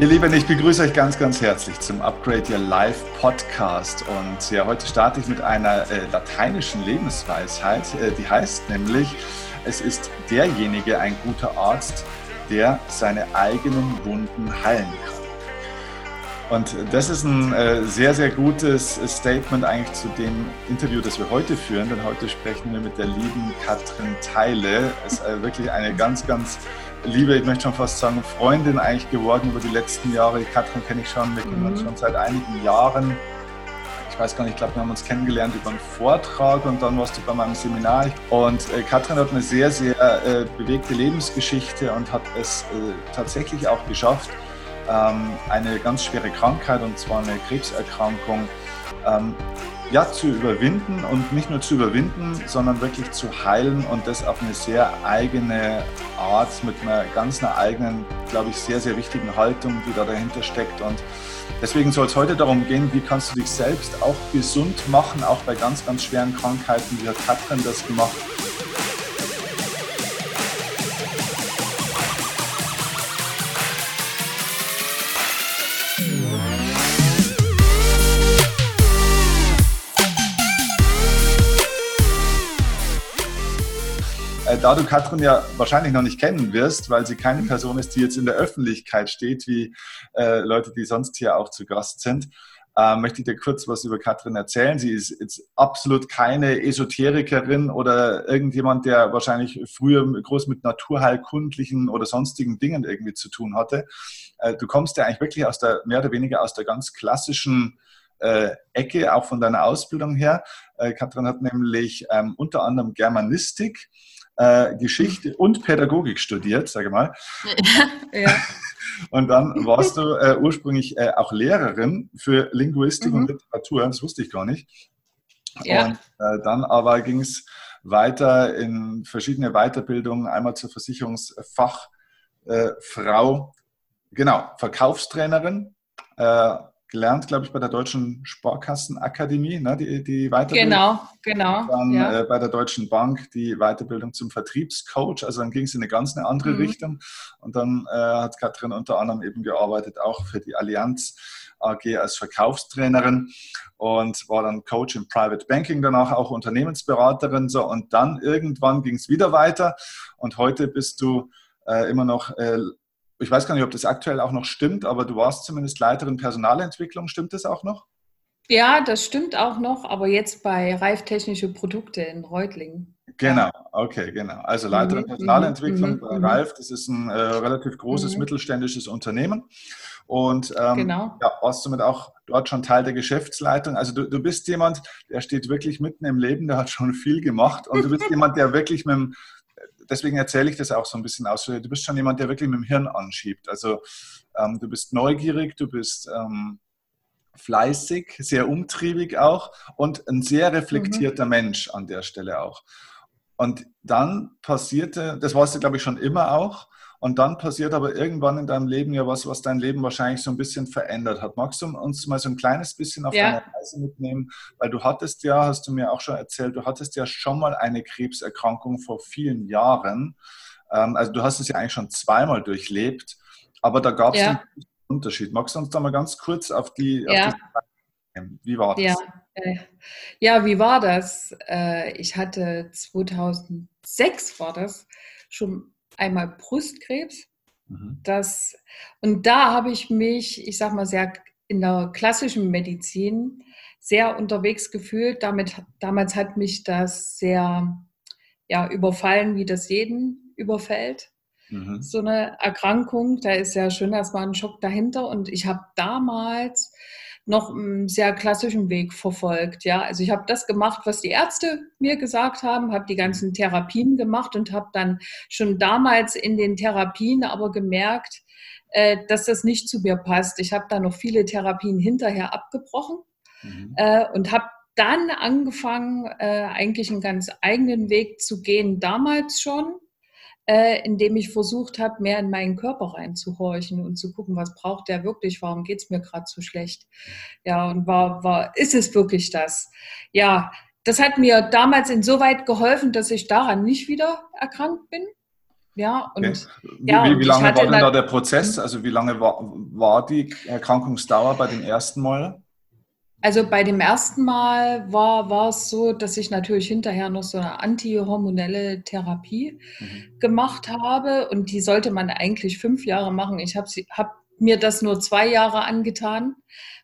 Ihr Lieben, ich begrüße euch ganz, ganz herzlich zum Upgrade Your Life Podcast. Und ja, heute starte ich mit einer äh, lateinischen Lebensweisheit, äh, die heißt nämlich, es ist derjenige ein guter Arzt, der seine eigenen Wunden heilen kann. Und das ist ein äh, sehr, sehr gutes Statement eigentlich zu dem Interview, das wir heute führen, denn heute sprechen wir mit der lieben Katrin Teile. Es ist wirklich eine ganz, ganz liebe, ich möchte schon fast sagen, Freundin eigentlich geworden über die letzten Jahre. Katrin kenne ich schon, wir kennen uns mhm. schon seit einigen Jahren. Ich weiß gar nicht, ich glaube, wir haben uns kennengelernt über einen Vortrag und dann warst du bei meinem Seminar. Und äh, Katrin hat eine sehr, sehr äh, bewegte Lebensgeschichte und hat es äh, tatsächlich auch geschafft, ähm, eine ganz schwere Krankheit, und zwar eine Krebserkrankung, ähm, ja, zu überwinden und nicht nur zu überwinden, sondern wirklich zu heilen und das auf eine sehr eigene Art, mit einer ganz einer eigenen, glaube ich, sehr, sehr wichtigen Haltung, die da dahinter steckt. Und deswegen soll es heute darum gehen, wie kannst du dich selbst auch gesund machen, auch bei ganz, ganz schweren Krankheiten. Wie hat Katrin das gemacht? Da du Katrin ja wahrscheinlich noch nicht kennen wirst, weil sie keine Person ist, die jetzt in der Öffentlichkeit steht, wie äh, Leute, die sonst hier auch zu Gast sind, äh, möchte ich dir kurz was über Katrin erzählen. Sie ist jetzt absolut keine Esoterikerin oder irgendjemand, der wahrscheinlich früher groß mit naturheilkundlichen oder sonstigen Dingen irgendwie zu tun hatte. Äh, du kommst ja eigentlich wirklich aus der, mehr oder weniger aus der ganz klassischen äh, Ecke, auch von deiner Ausbildung her. Äh, Katrin hat nämlich ähm, unter anderem Germanistik äh, Geschichte und Pädagogik studiert, sage mal. ja. Und dann warst du äh, ursprünglich äh, auch Lehrerin für Linguistik mhm. und Literatur, das wusste ich gar nicht. Ja. Und äh, dann aber ging es weiter in verschiedene Weiterbildungen, einmal zur Versicherungsfachfrau, genau, Verkaufstrainerin, äh, gelernt, glaube ich, bei der Deutschen Sparkassenakademie, ne, die, die Weiterbildung. Genau, genau. Dann ja. äh, bei der Deutschen Bank die Weiterbildung zum Vertriebscoach. Also dann ging es in eine ganz eine andere mhm. Richtung. Und dann äh, hat Katrin unter anderem eben gearbeitet, auch für die Allianz AG als Verkaufstrainerin und war dann Coach im Private Banking, danach auch Unternehmensberaterin. So. Und dann irgendwann ging es wieder weiter. Und heute bist du äh, immer noch äh, ich weiß gar nicht, ob das aktuell auch noch stimmt, aber du warst zumindest Leiterin Personalentwicklung. Stimmt das auch noch? Ja, das stimmt auch noch, aber jetzt bei Reif Technische Produkte in Reutlingen. Genau, okay, genau. Also Leiterin mhm, Personalentwicklung mhm, bei mhm. Reif, das ist ein äh, relativ großes mhm. mittelständisches Unternehmen. Und ähm, genau. ja, warst somit auch dort schon Teil der Geschäftsleitung. Also du, du bist jemand, der steht wirklich mitten im Leben, der hat schon viel gemacht und du bist jemand, der wirklich mit dem deswegen erzähle ich das auch so ein bisschen aus. Du bist schon jemand, der wirklich mit dem Hirn anschiebt. Also ähm, du bist neugierig, du bist ähm, fleißig, sehr umtriebig auch und ein sehr reflektierter mhm. Mensch an der Stelle auch. Und dann passierte, das warst du, glaube ich, schon immer auch, und dann passiert aber irgendwann in deinem Leben ja was, was dein Leben wahrscheinlich so ein bisschen verändert hat. Magst du uns mal so ein kleines bisschen auf ja. deine Reise mitnehmen? Weil du hattest ja, hast du mir auch schon erzählt, du hattest ja schon mal eine Krebserkrankung vor vielen Jahren. Ähm, also du hast es ja eigentlich schon zweimal durchlebt, aber da gab es ja. einen Unterschied. Magst du uns da mal ganz kurz auf die, ja. auf die wie war das? Ja. Äh, ja, wie war das? Äh, ich hatte 2006 war das schon einmal Brustkrebs. Mhm. Das, und da habe ich mich, ich sag mal, sehr in der klassischen Medizin sehr unterwegs gefühlt. Damit, damals hat mich das sehr ja, überfallen, wie das jeden überfällt. Mhm. So eine Erkrankung, da ist ja schon erstmal ein Schock dahinter. Und ich habe damals noch einen sehr klassischen Weg verfolgt. Ja, also ich habe das gemacht, was die Ärzte mir gesagt haben, habe die ganzen Therapien gemacht und habe dann schon damals in den Therapien aber gemerkt, äh, dass das nicht zu mir passt. Ich habe da noch viele Therapien hinterher abgebrochen mhm. äh, und habe dann angefangen, äh, eigentlich einen ganz eigenen Weg zu gehen, damals schon äh, indem ich versucht habe, mehr in meinen Körper reinzuhorchen und zu gucken, was braucht der wirklich, warum geht es mir gerade so schlecht. Ja, und war, war, ist es wirklich das? Ja, das hat mir damals insoweit geholfen, dass ich daran nicht wieder erkrankt bin. Ja, und, okay. ja, wie, wie, wie lange war denn da der Prozess? Also wie lange war, war die Erkrankungsdauer bei dem ersten Mal? Also bei dem ersten Mal war, war es so, dass ich natürlich hinterher noch so eine antihormonelle Therapie mhm. gemacht habe und die sollte man eigentlich fünf Jahre machen. Ich habe hab mir das nur zwei Jahre angetan,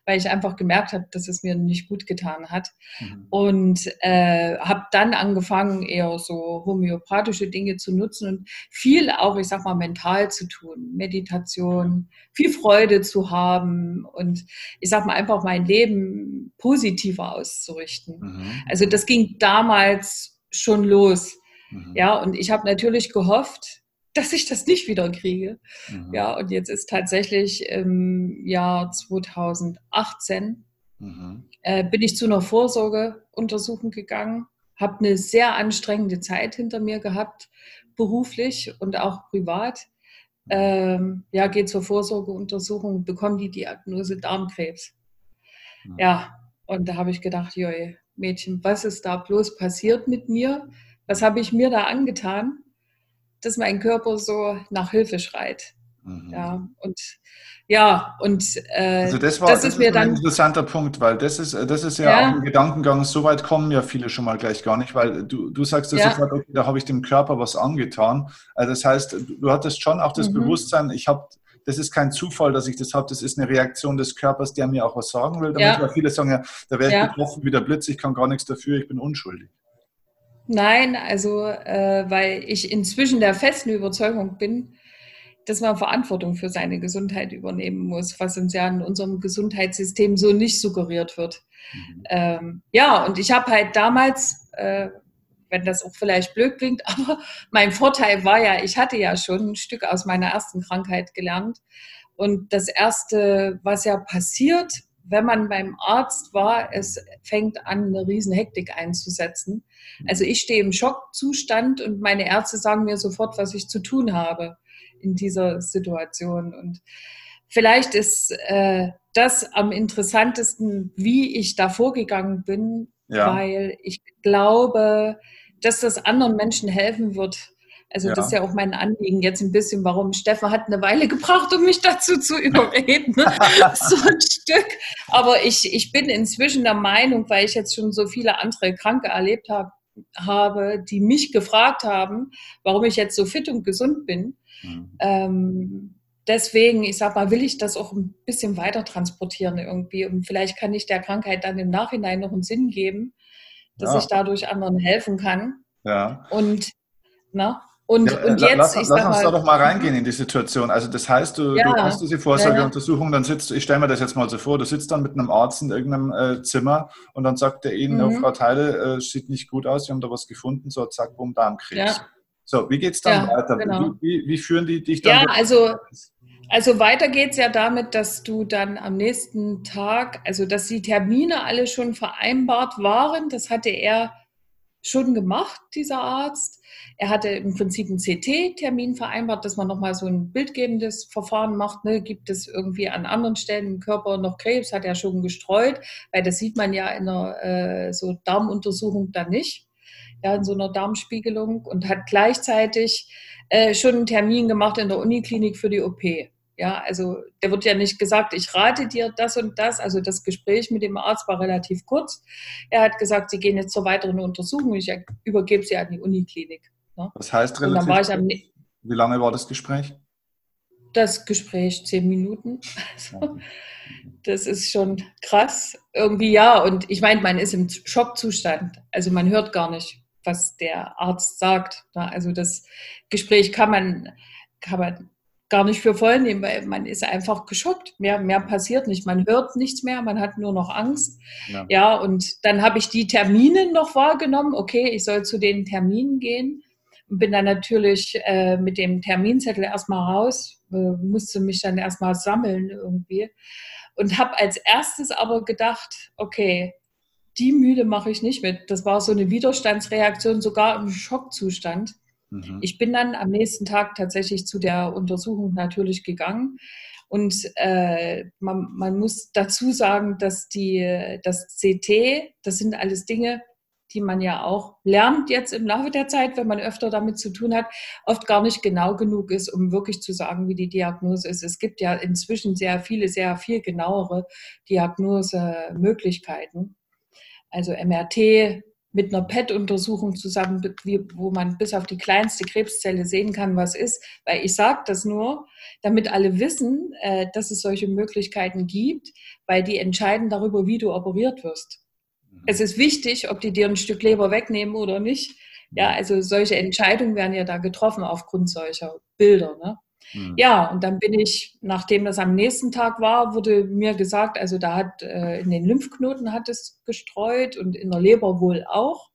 weil ich einfach gemerkt habe, dass es mir nicht gut getan hat. Mhm. Und äh, habe dann angefangen, eher so homöopathische Dinge zu nutzen und viel auch, ich sag mal, mental zu tun. Meditation, viel Freude zu haben und ich sag mal, einfach mein Leben positiver auszurichten. Mhm. Also das ging damals schon los. Mhm. Ja, und ich habe natürlich gehofft, dass ich das nicht wieder kriege. Mhm. Ja, und jetzt ist tatsächlich im Jahr 2018 mhm. äh, bin ich zu einer Vorsorgeuntersuchung gegangen, habe eine sehr anstrengende Zeit hinter mir gehabt, beruflich und auch privat. Ähm, ja, gehe zur Vorsorgeuntersuchung, bekomme die Diagnose Darmkrebs. Mhm. Ja, und da habe ich gedacht, joi, Mädchen, was ist da bloß passiert mit mir? Was habe ich mir da angetan? Dass mein Körper so nach Hilfe schreit. Mhm. Ja, und ja, und äh, also das, war, das, das ist mir dann ein interessanter Punkt, weil das ist, das ist ja, ja, auch ein Gedankengang, so weit kommen ja viele schon mal gleich gar nicht, weil du, du sagst ja sofort, okay, da habe ich dem Körper was angetan. Also das heißt, du hattest schon auch das mhm. Bewusstsein, ich habe das ist kein Zufall, dass ich das habe, das ist eine Reaktion des Körpers, der mir auch was sagen will. Damit, ja. Weil viele sagen ja, da werde ich ja. betroffen wie der Blitz, ich kann gar nichts dafür, ich bin unschuldig. Nein, also äh, weil ich inzwischen der festen Überzeugung bin, dass man Verantwortung für seine Gesundheit übernehmen muss, was uns ja in unserem Gesundheitssystem so nicht suggeriert wird. Mhm. Ähm, ja, und ich habe halt damals, äh, wenn das auch vielleicht blöd klingt, aber mein Vorteil war ja, ich hatte ja schon ein Stück aus meiner ersten Krankheit gelernt. Und das Erste, was ja passiert, wenn man beim Arzt war, es fängt an, eine riesen Hektik einzusetzen. Also ich stehe im Schockzustand und meine Ärzte sagen mir sofort, was ich zu tun habe in dieser Situation. Und vielleicht ist äh, das am interessantesten, wie ich da vorgegangen bin, ja. weil ich glaube, dass das anderen Menschen helfen wird, also ja. das ist ja auch mein Anliegen jetzt ein bisschen, warum Steffen hat eine Weile gebraucht, um mich dazu zu überreden. so ein Stück. Aber ich, ich bin inzwischen der Meinung, weil ich jetzt schon so viele andere Kranke erlebt habe, habe, die mich gefragt haben, warum ich jetzt so fit und gesund bin. Mhm. Ähm, deswegen, ich sag mal, will ich das auch ein bisschen weiter transportieren irgendwie. Und vielleicht kann ich der Krankheit dann im Nachhinein noch einen Sinn geben, dass ja. ich dadurch anderen helfen kann. Ja. Und, na, und, ja, und jetzt, lass, lass uns mal, da doch mal reingehen in die Situation. Also das heißt, du, ja, du hast diese Vorsorgeuntersuchung, dann sitzt, ich stelle mir das jetzt mal so vor, du sitzt dann mit einem Arzt in irgendeinem äh, Zimmer und dann sagt er Ihnen, mhm. oh, Frau Teile, äh, sieht nicht gut aus, Sie haben da was gefunden, so zack, bumm, Darmkrebs. Ja. So, wie geht es dann weiter? Genau. Wie, wie, führen die dich dann? Ja, also, also weiter geht es ja damit, dass du dann am nächsten Tag, also dass die Termine alle schon vereinbart waren, das hatte er schon gemacht, dieser Arzt. Er hatte im Prinzip einen CT-Termin vereinbart, dass man nochmal so ein bildgebendes Verfahren macht. Ne? Gibt es irgendwie an anderen Stellen im Körper noch Krebs? Hat er schon gestreut? Weil das sieht man ja in einer äh, so Darmuntersuchung dann nicht, ja, in so einer Darmspiegelung und hat gleichzeitig äh, schon einen Termin gemacht in der Uniklinik für die OP. Ja, also der wird ja nicht gesagt, ich rate dir das und das. Also das Gespräch mit dem Arzt war relativ kurz. Er hat gesagt, Sie gehen jetzt zur weiteren Untersuchung. Ich übergebe Sie an die Uniklinik. Ne? Das heißt relativ, war am, wie lange war das Gespräch? Das Gespräch zehn Minuten. Also, das ist schon krass. Irgendwie ja. Und ich meine, man ist im Schockzustand. Also man hört gar nicht, was der Arzt sagt. Ne? Also das Gespräch kann man, kann man gar nicht für voll nehmen, weil man ist einfach geschockt. Mehr, mehr passiert nicht. Man hört nichts mehr, man hat nur noch Angst. Ja, ja und dann habe ich die Termine noch wahrgenommen. Okay, ich soll zu den Terminen gehen. Und bin dann natürlich äh, mit dem Terminzettel erstmal raus, äh, musste mich dann erstmal sammeln irgendwie. Und habe als erstes aber gedacht, okay, die Müde mache ich nicht mit. Das war so eine Widerstandsreaktion, sogar im Schockzustand. Mhm. Ich bin dann am nächsten Tag tatsächlich zu der Untersuchung natürlich gegangen. Und äh, man, man, muss dazu sagen, dass die, das CT, das sind alles Dinge, die man ja auch lernt jetzt im Laufe der Zeit, wenn man öfter damit zu tun hat, oft gar nicht genau genug ist, um wirklich zu sagen, wie die Diagnose ist. Es gibt ja inzwischen sehr viele, sehr viel genauere Diagnosemöglichkeiten. Also MRT, mit einer PET-Untersuchung zusammen, wo man bis auf die kleinste Krebszelle sehen kann, was ist. Weil ich sage das nur, damit alle wissen, äh, dass es solche Möglichkeiten gibt, weil die entscheiden darüber, wie du operiert wirst. Mhm. Es ist wichtig, ob die dir ein Stück Leber wegnehmen oder nicht. Ja, mhm. also solche Entscheidungen werden ja da getroffen aufgrund solcher Bilder. Ne? Mhm. Ja, und dann bin ich, nachdem das am nächsten Tag war, wurde mir gesagt, also da hat äh, in den Lymphknoten hat es gestreut und in der Leber wohl auch.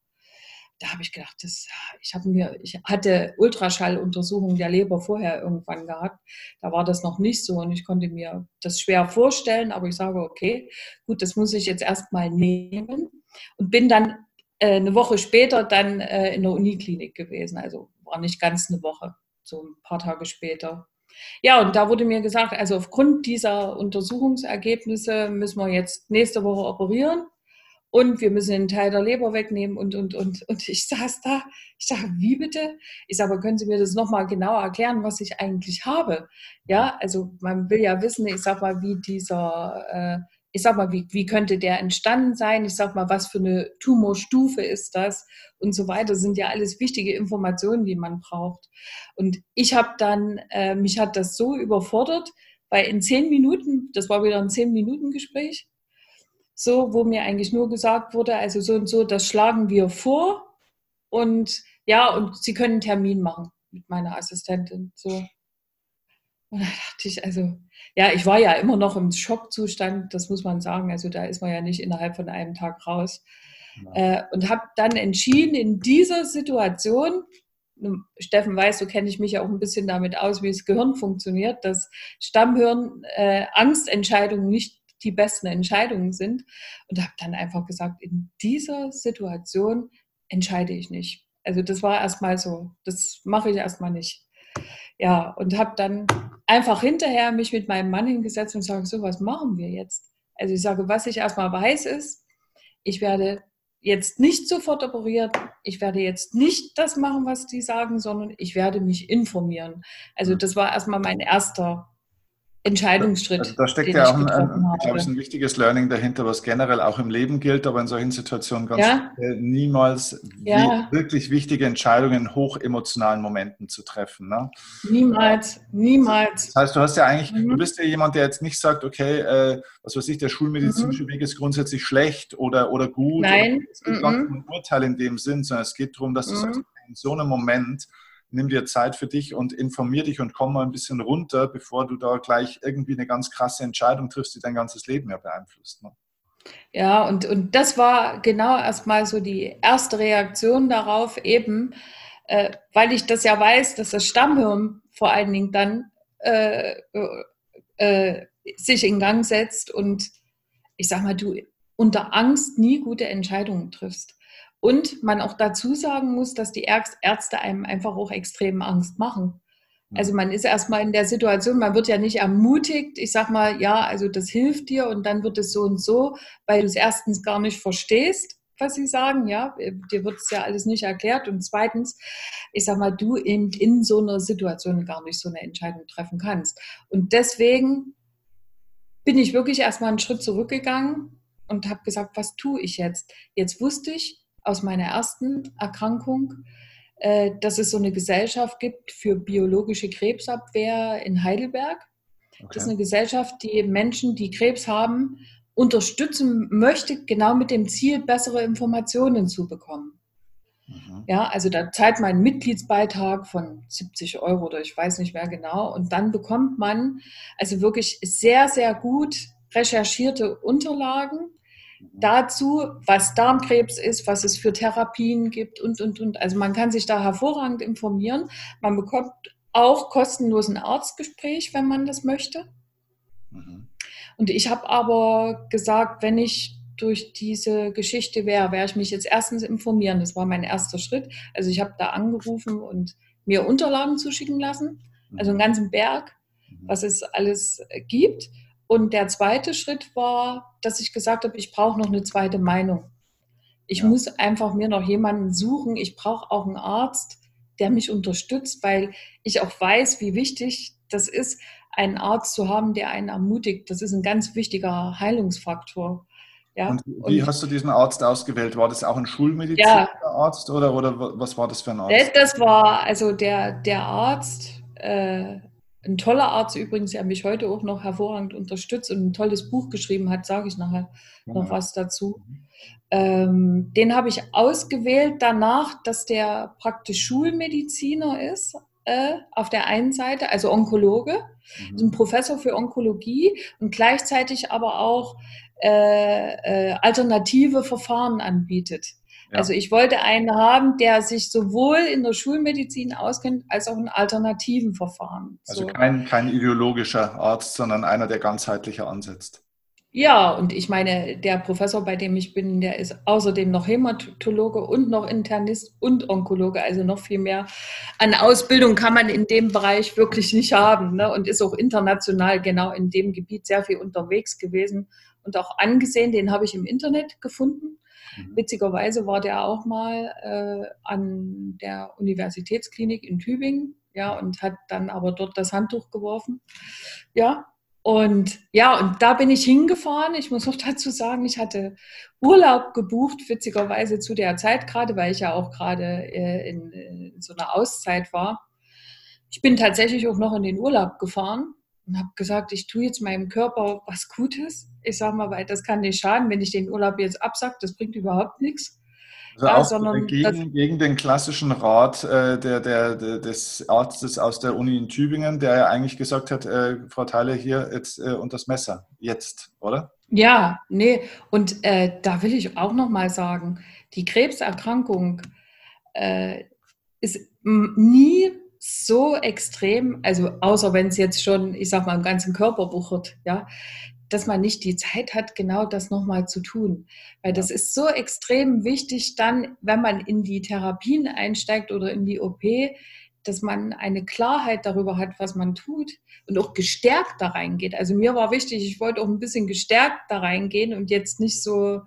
Da habe ich gedacht, das, ich habe mir, ich hatte Ultraschalluntersuchungen der Leber vorher irgendwann gehabt. Da war das noch nicht so und ich konnte mir das schwer vorstellen, aber ich sage, okay, gut, das muss ich jetzt erstmal nehmen und bin dann äh, eine Woche später dann äh, in der Uniklinik gewesen. Also war nicht ganz eine Woche so ein paar Tage später. Ja, und da wurde mir gesagt, also aufgrund dieser Untersuchungsergebnisse müssen wir jetzt nächste Woche operieren und wir müssen einen Teil der Leber wegnehmen und, und, und. Und ich saß da, ich sage, wie bitte? Ich sage, aber können Sie mir das nochmal genauer erklären, was ich eigentlich habe? Ja, also man will ja wissen, ich sag mal, wie dieser äh, ich sag mal, wie, wie könnte der entstanden sein? Ich sag mal, was für eine Tumorstufe ist das? Und so weiter sind ja alles wichtige Informationen, die man braucht. Und ich habe dann, äh, mich hat das so überfordert, weil in zehn Minuten, das war wieder ein zehn Minuten Gespräch, so, wo mir eigentlich nur gesagt wurde, also so und so, das schlagen wir vor und ja, und Sie können einen Termin machen mit meiner Assistentin. So. Und da dachte ich, also, ja, ich war ja immer noch im Schockzustand, das muss man sagen. Also da ist man ja nicht innerhalb von einem Tag raus. Äh, und habe dann entschieden, in dieser Situation, Steffen weiß, so kenne ich mich ja auch ein bisschen damit aus, wie das Gehirn funktioniert, dass Stammhirn äh, Angstentscheidungen nicht die besten Entscheidungen sind. Und habe dann einfach gesagt, in dieser Situation entscheide ich nicht. Also das war erstmal so, das mache ich erstmal nicht. Ja, und habe dann einfach hinterher mich mit meinem Mann hingesetzt und sage, so, was machen wir jetzt? Also ich sage, was ich erstmal weiß ist, ich werde jetzt nicht sofort operiert, ich werde jetzt nicht das machen, was die sagen, sondern ich werde mich informieren. Also das war erstmal mein erster Entscheidungsschritt. Also da steckt ja auch ein, ein, glaube ich, ein wichtiges Learning dahinter, was generell auch im Leben gilt, aber in solchen Situationen ganz ja. niemals ja. wirklich wichtige Entscheidungen in hochemotionalen Momenten zu treffen. Ne? Niemals, niemals. Das heißt, du hast ja eigentlich, mhm. du bist ja jemand, der jetzt nicht sagt, okay, äh, was weiß ich, der schulmedizinische mhm. Weg ist grundsätzlich schlecht oder, oder gut. Nein. Oder, es gibt mhm. gar kein Urteil in dem Sinn, sondern es geht darum, dass du sagst, mhm. in so einem Moment nimm dir Zeit für dich und informier dich und komm mal ein bisschen runter, bevor du da gleich irgendwie eine ganz krasse Entscheidung triffst, die dein ganzes Leben ja beeinflusst. Ne? Ja, und, und das war genau erstmal so die erste Reaktion darauf, eben, äh, weil ich das ja weiß, dass das Stammhirn vor allen Dingen dann äh, äh, sich in Gang setzt und ich sag mal, du unter Angst nie gute Entscheidungen triffst. Und man auch dazu sagen muss, dass die Ärzte einem einfach auch extrem Angst machen. Also man ist erstmal in der Situation, man wird ja nicht ermutigt, ich sag mal, ja, also das hilft dir und dann wird es so und so, weil du es erstens gar nicht verstehst, was sie sagen, ja, dir wird es ja alles nicht erklärt und zweitens, ich sag mal, du in, in so einer Situation gar nicht so eine Entscheidung treffen kannst. Und deswegen bin ich wirklich erstmal einen Schritt zurückgegangen und habe gesagt, was tue ich jetzt? Jetzt wusste ich, aus meiner ersten Erkrankung, äh, dass es so eine Gesellschaft gibt für biologische Krebsabwehr in Heidelberg. Okay. Das ist eine Gesellschaft, die Menschen, die Krebs haben, unterstützen möchte, genau mit dem Ziel, bessere Informationen zu bekommen. Mhm. Ja, also da zahlt man einen Mitgliedsbeitrag von 70 Euro oder ich weiß nicht mehr genau. Und dann bekommt man also wirklich sehr, sehr gut recherchierte Unterlagen dazu, was Darmkrebs ist, was es für Therapien gibt und, und, und. Also man kann sich da hervorragend informieren. Man bekommt auch kostenlos ein Arztgespräch, wenn man das möchte. Mhm. Und ich habe aber gesagt, wenn ich durch diese Geschichte wäre, wäre ich mich jetzt erstens informieren. Das war mein erster Schritt. Also ich habe da angerufen und mir Unterlagen zuschicken lassen, also einen mhm. ganzen Berg, mhm. was es alles gibt. Und der zweite Schritt war, dass ich gesagt habe, ich brauche noch eine zweite Meinung. Ich ja. muss einfach mir noch jemanden suchen. Ich brauche auch einen Arzt, der mich unterstützt, weil ich auch weiß, wie wichtig das ist, einen Arzt zu haben, der einen ermutigt. Das ist ein ganz wichtiger Heilungsfaktor. Ja, und wie und, hast du diesen Arzt ausgewählt? War das auch ein Schulmedizinischer ja, Arzt oder, oder was war das für ein Arzt? Das war also der, der Arzt, äh, ein toller Arzt übrigens, der mich heute auch noch hervorragend unterstützt und ein tolles Buch geschrieben hat, sage ich nachher ja. noch was dazu. Ähm, den habe ich ausgewählt danach, dass der praktisch Schulmediziner ist, äh, auf der einen Seite, also Onkologe, mhm. ein Professor für Onkologie und gleichzeitig aber auch äh, äh, alternative Verfahren anbietet. Ja. Also ich wollte einen haben, der sich sowohl in der Schulmedizin auskennt, als auch in alternativen Verfahren. Also so. kein, kein ideologischer Arzt, sondern einer, der ganzheitlicher ansetzt. Ja, und ich meine, der Professor, bei dem ich bin, der ist außerdem noch Hämatologe und noch Internist und Onkologe, also noch viel mehr an Ausbildung kann man in dem Bereich wirklich nicht haben ne? und ist auch international genau in dem Gebiet sehr viel unterwegs gewesen und auch angesehen. Den habe ich im Internet gefunden. Mhm. Witzigerweise war der auch mal äh, an der Universitätsklinik in Tübingen, ja, und hat dann aber dort das Handtuch geworfen. Ja, und ja, und da bin ich hingefahren. Ich muss noch dazu sagen, ich hatte Urlaub gebucht, witzigerweise zu der Zeit, gerade weil ich ja auch gerade äh, in, in so einer Auszeit war. Ich bin tatsächlich auch noch in den Urlaub gefahren und habe gesagt, ich tue jetzt meinem Körper was Gutes. Ich sage mal, weil das kann nicht schaden, wenn ich den Urlaub jetzt absage, das bringt überhaupt nichts. Also ja, sondern gegen, gegen, den klassischen Rat äh, der, der, der, des Arztes aus der Uni in Tübingen, der ja eigentlich gesagt hat, äh, Frau Theile, hier jetzt äh, und das Messer, jetzt, oder? Ja, nee, und äh, da will ich auch nochmal sagen, die Krebserkrankung äh, ist nie so extrem, also außer wenn es jetzt schon, ich sag mal, im ganzen Körper wuchert, ja, dass man nicht die Zeit hat, genau das nochmal zu tun. Weil das ist so extrem wichtig dann, wenn man in die Therapien einsteigt oder in die OP, dass man eine Klarheit darüber hat, was man tut und auch gestärkt da reingeht. Also mir war wichtig, ich wollte auch ein bisschen gestärkt da reingehen und jetzt nicht so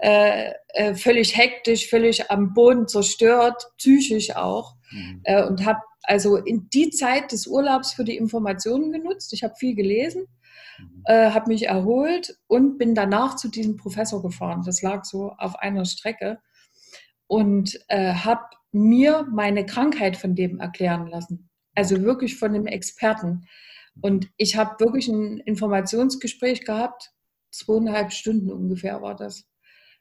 äh, äh, völlig hektisch, völlig am Boden zerstört, psychisch auch. Mhm. Äh, und habe also in die Zeit des Urlaubs für die Informationen genutzt. Ich habe viel gelesen äh, habe mich erholt und bin danach zu diesem Professor gefahren. Das lag so auf einer Strecke und äh, habe mir meine Krankheit von dem erklären lassen. Also wirklich von dem Experten. Und ich habe wirklich ein Informationsgespräch gehabt, zweieinhalb Stunden ungefähr war das.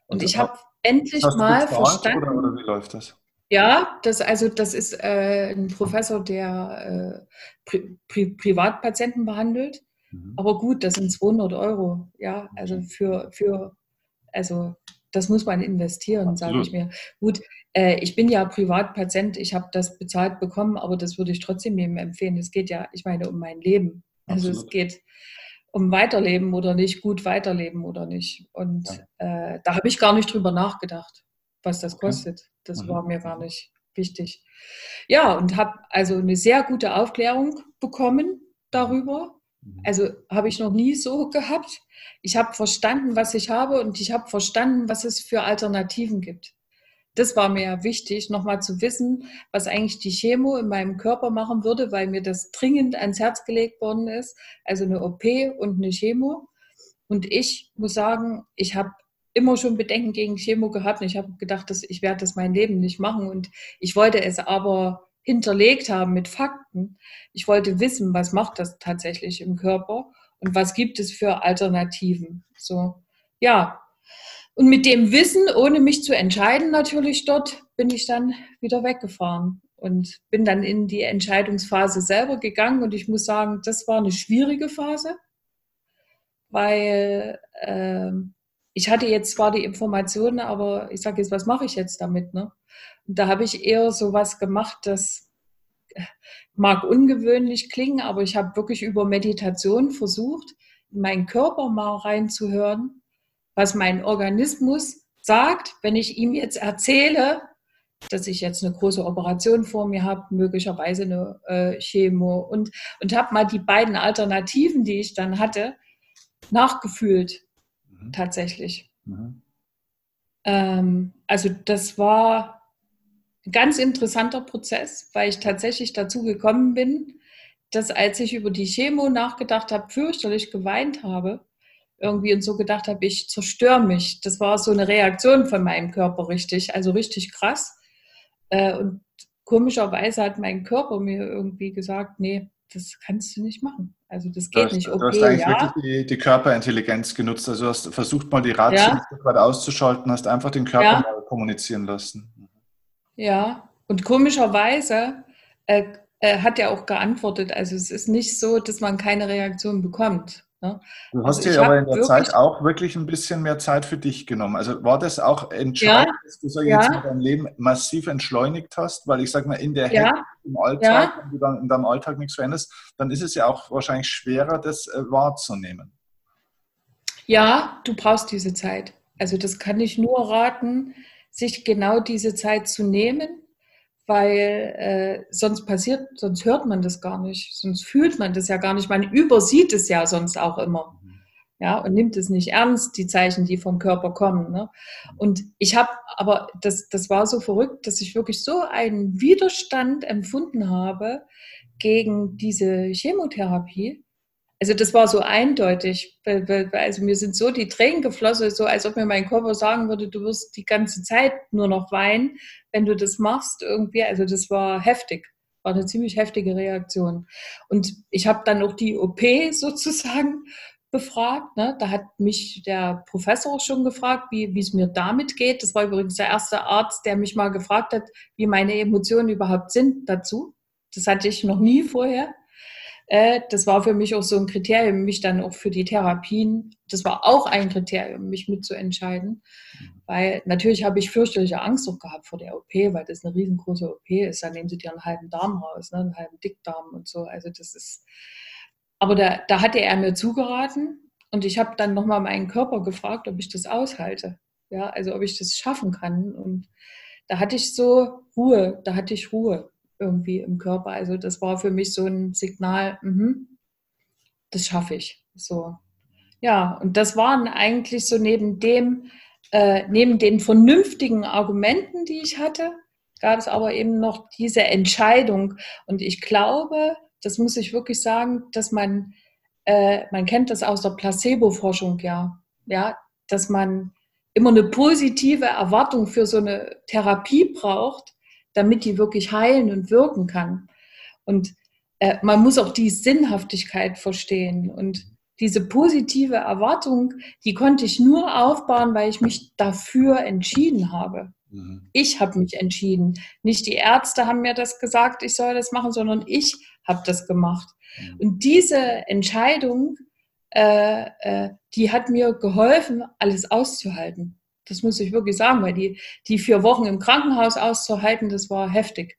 Und also ich habe endlich mal verstanden. Oder, oder wie läuft das? Ja, das, also das ist äh, ein Professor, der äh, Pri Pri Privatpatienten behandelt. Mhm. Aber gut, das sind 200 Euro. Ja, also für, für also das muss man investieren, sage ich mir. Gut, äh, ich bin ja Privatpatient, ich habe das bezahlt bekommen, aber das würde ich trotzdem jedem empfehlen. Es geht ja, ich meine, um mein Leben. Also Absolut. es geht um Weiterleben oder nicht, gut weiterleben oder nicht. Und ja. äh, da habe ich gar nicht drüber nachgedacht, was das kostet. Das mhm. war mir gar nicht wichtig. Ja, und habe also eine sehr gute Aufklärung bekommen darüber. Mhm. Also habe ich noch nie so gehabt. Ich habe verstanden, was ich habe und ich habe verstanden, was es für Alternativen gibt. Das war mir wichtig, nochmal zu wissen, was eigentlich die Chemo in meinem Körper machen würde, weil mir das dringend ans Herz gelegt worden ist. Also eine OP und eine Chemo. Und ich muss sagen, ich habe immer schon Bedenken gegen Chemo gehabt. Und ich habe gedacht, dass ich werde das mein Leben nicht machen. Und ich wollte es aber hinterlegt haben mit Fakten. Ich wollte wissen, was macht das tatsächlich im Körper und was gibt es für Alternativen. So, ja. Und mit dem Wissen, ohne mich zu entscheiden natürlich dort, bin ich dann wieder weggefahren und bin dann in die Entscheidungsphase selber gegangen. Und ich muss sagen, das war eine schwierige Phase, weil äh, ich hatte jetzt zwar die Informationen, aber ich sage jetzt, was mache ich jetzt damit? Ne? Und da habe ich eher so was gemacht, das mag ungewöhnlich klingen, aber ich habe wirklich über Meditation versucht, in meinen Körper mal reinzuhören, was mein Organismus sagt, wenn ich ihm jetzt erzähle, dass ich jetzt eine große Operation vor mir habe, möglicherweise eine äh, Chemo und, und habe mal die beiden Alternativen, die ich dann hatte, nachgefühlt mhm. tatsächlich. Mhm. Ähm, also das war ein ganz interessanter Prozess, weil ich tatsächlich dazu gekommen bin, dass als ich über die Chemo nachgedacht habe, fürchterlich geweint habe, irgendwie und so gedacht habe, ich zerstöre mich. Das war so eine Reaktion von meinem Körper richtig, also richtig krass. Äh, und komischerweise hat mein Körper mir irgendwie gesagt, nee, das kannst du nicht machen. Also das geht du hast, nicht. Okay, du hast eigentlich ja. wirklich die, die, Körperintelligenz genutzt. Also hast versucht mal die Ratio ja. auszuschalten, hast einfach den Körper ja. mal kommunizieren lassen. Ja, und komischerweise äh, äh, hat er auch geantwortet. Also es ist nicht so, dass man keine Reaktion bekommt. Ne? Du hast also dir aber in der Zeit auch wirklich ein bisschen mehr Zeit für dich genommen. Also war das auch entscheidend, ja, dass du so ja. jetzt dein Leben massiv entschleunigt hast? Weil ich sage mal, in der ja. Hektik im Alltag, wenn du dann in deinem Alltag nichts veränderst, dann ist es ja auch wahrscheinlich schwerer, das äh, wahrzunehmen. Ja, du brauchst diese Zeit. Also das kann ich nur raten, sich genau diese Zeit zu nehmen weil äh, sonst passiert, sonst hört man das gar nicht, sonst fühlt man das ja gar nicht. Man übersieht es ja sonst auch immer. Ja, und nimmt es nicht ernst, die Zeichen, die vom Körper kommen. Ne? Und ich habe, aber das, das war so verrückt, dass ich wirklich so einen Widerstand empfunden habe gegen diese Chemotherapie, also das war so eindeutig. Also mir sind so die Tränen geflossen, so als ob mir mein Körper sagen würde, du wirst die ganze Zeit nur noch weinen, wenn du das machst irgendwie. Also das war heftig, war eine ziemlich heftige Reaktion. Und ich habe dann auch die OP sozusagen befragt. Ne? Da hat mich der Professor schon gefragt, wie es mir damit geht. Das war übrigens der erste Arzt, der mich mal gefragt hat, wie meine Emotionen überhaupt sind dazu. Das hatte ich noch nie vorher. Äh, das war für mich auch so ein Kriterium, mich dann auch für die Therapien, das war auch ein Kriterium, mich mitzuentscheiden. Mhm. Weil natürlich habe ich fürchterliche Angst auch gehabt vor der OP, weil das eine riesengroße OP ist. Dann nehmen sie dir einen halben Darm raus, ne, einen halben Dickdarm und so. Also das ist. Aber da, da hatte er mir zugeraten und ich habe dann nochmal meinen Körper gefragt, ob ich das aushalte. Ja, also ob ich das schaffen kann. Und da hatte ich so Ruhe, da hatte ich Ruhe irgendwie im Körper. Also das war für mich so ein Signal, mh, das schaffe ich. So. Ja, und das waren eigentlich so neben dem, äh, neben den vernünftigen Argumenten, die ich hatte, gab es aber eben noch diese Entscheidung. Und ich glaube, das muss ich wirklich sagen, dass man, äh, man kennt das aus der Placebo-Forschung ja, ja, dass man immer eine positive Erwartung für so eine Therapie braucht, damit die wirklich heilen und wirken kann. Und äh, man muss auch die Sinnhaftigkeit verstehen. Und diese positive Erwartung, die konnte ich nur aufbauen, weil ich mich dafür entschieden habe. Mhm. Ich habe mich entschieden. Nicht die Ärzte haben mir das gesagt, ich soll das machen, sondern ich habe das gemacht. Mhm. Und diese Entscheidung, äh, äh, die hat mir geholfen, alles auszuhalten. Das muss ich wirklich sagen, weil die, die vier Wochen im Krankenhaus auszuhalten, das war heftig.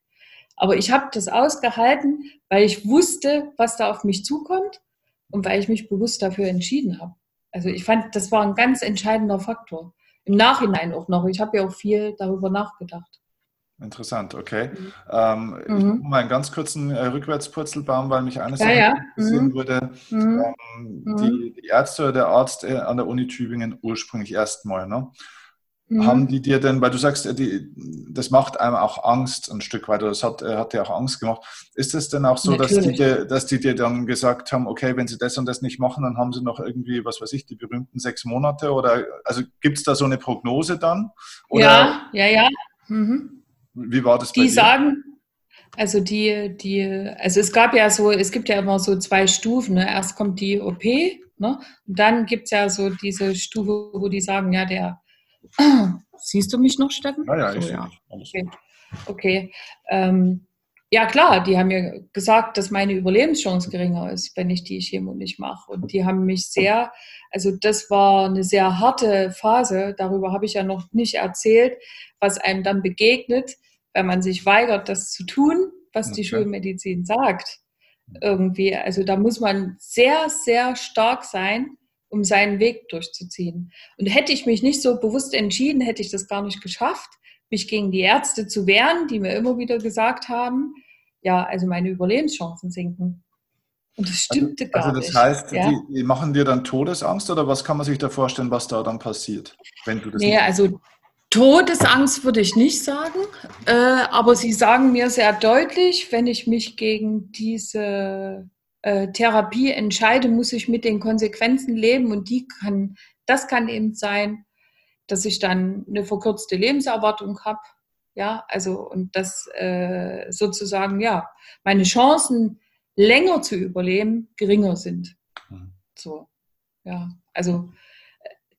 Aber ich habe das ausgehalten, weil ich wusste, was da auf mich zukommt und weil ich mich bewusst dafür entschieden habe. Also ich fand, das war ein ganz entscheidender Faktor. Im Nachhinein auch noch. Ich habe ja auch viel darüber nachgedacht. Interessant, okay. Mhm. Ähm, mhm. Ich mache mal einen ganz kurzen äh, Rückwärtspurzelbaum, weil mich eines ja, ja. interessieren mhm. würde. Mhm. Ähm, mhm. die, die, Ärzte oder der Arzt äh, an der Uni Tübingen ursprünglich erstmal, ne? Mhm. Haben die dir denn, weil du sagst, äh, die, das macht einem auch Angst ein Stück weit, oder das hat, äh, hat dir auch Angst gemacht. Ist es denn auch so, dass die, dir, dass die dir dann gesagt haben, okay, wenn sie das und das nicht machen, dann haben sie noch irgendwie, was weiß ich, die berühmten sechs Monate? Oder also gibt es da so eine Prognose dann? Oder? Ja, ja, ja. Mhm. Wie war das bei Die dir? sagen, also die, die, also es gab ja so, es gibt ja immer so zwei Stufen. Ne? Erst kommt die OP, ne? Und dann gibt es ja so diese Stufe, wo die sagen, ja, der Siehst du mich noch, Steffen? Ja, ja, ich so, ja. Okay. okay. Ähm, ja, klar, die haben mir gesagt, dass meine Überlebenschance geringer ist, wenn ich die Chemo nicht mache. Und die haben mich sehr, also das war eine sehr harte Phase, darüber habe ich ja noch nicht erzählt, was einem dann begegnet, wenn man sich weigert, das zu tun, was okay. die Schulmedizin sagt. Irgendwie, also da muss man sehr, sehr stark sein, um seinen Weg durchzuziehen. Und hätte ich mich nicht so bewusst entschieden, hätte ich das gar nicht geschafft, mich gegen die Ärzte zu wehren, die mir immer wieder gesagt haben, ja, also meine Überlebenschancen sinken. Und das also, stimmte also, gar nicht. Also das heißt, ja? die, die, machen dir dann Todesangst oder was kann man sich da vorstellen, was da dann passiert, wenn du das Nee, also Todesangst würde ich nicht sagen, äh, aber sie sagen mir sehr deutlich, wenn ich mich gegen diese äh, Therapie entscheide, muss ich mit den Konsequenzen leben und die kann, das kann eben sein, dass ich dann eine verkürzte Lebenserwartung habe, ja, also und das äh, sozusagen ja meine Chancen länger zu überleben geringer sind. Mhm. So, ja, also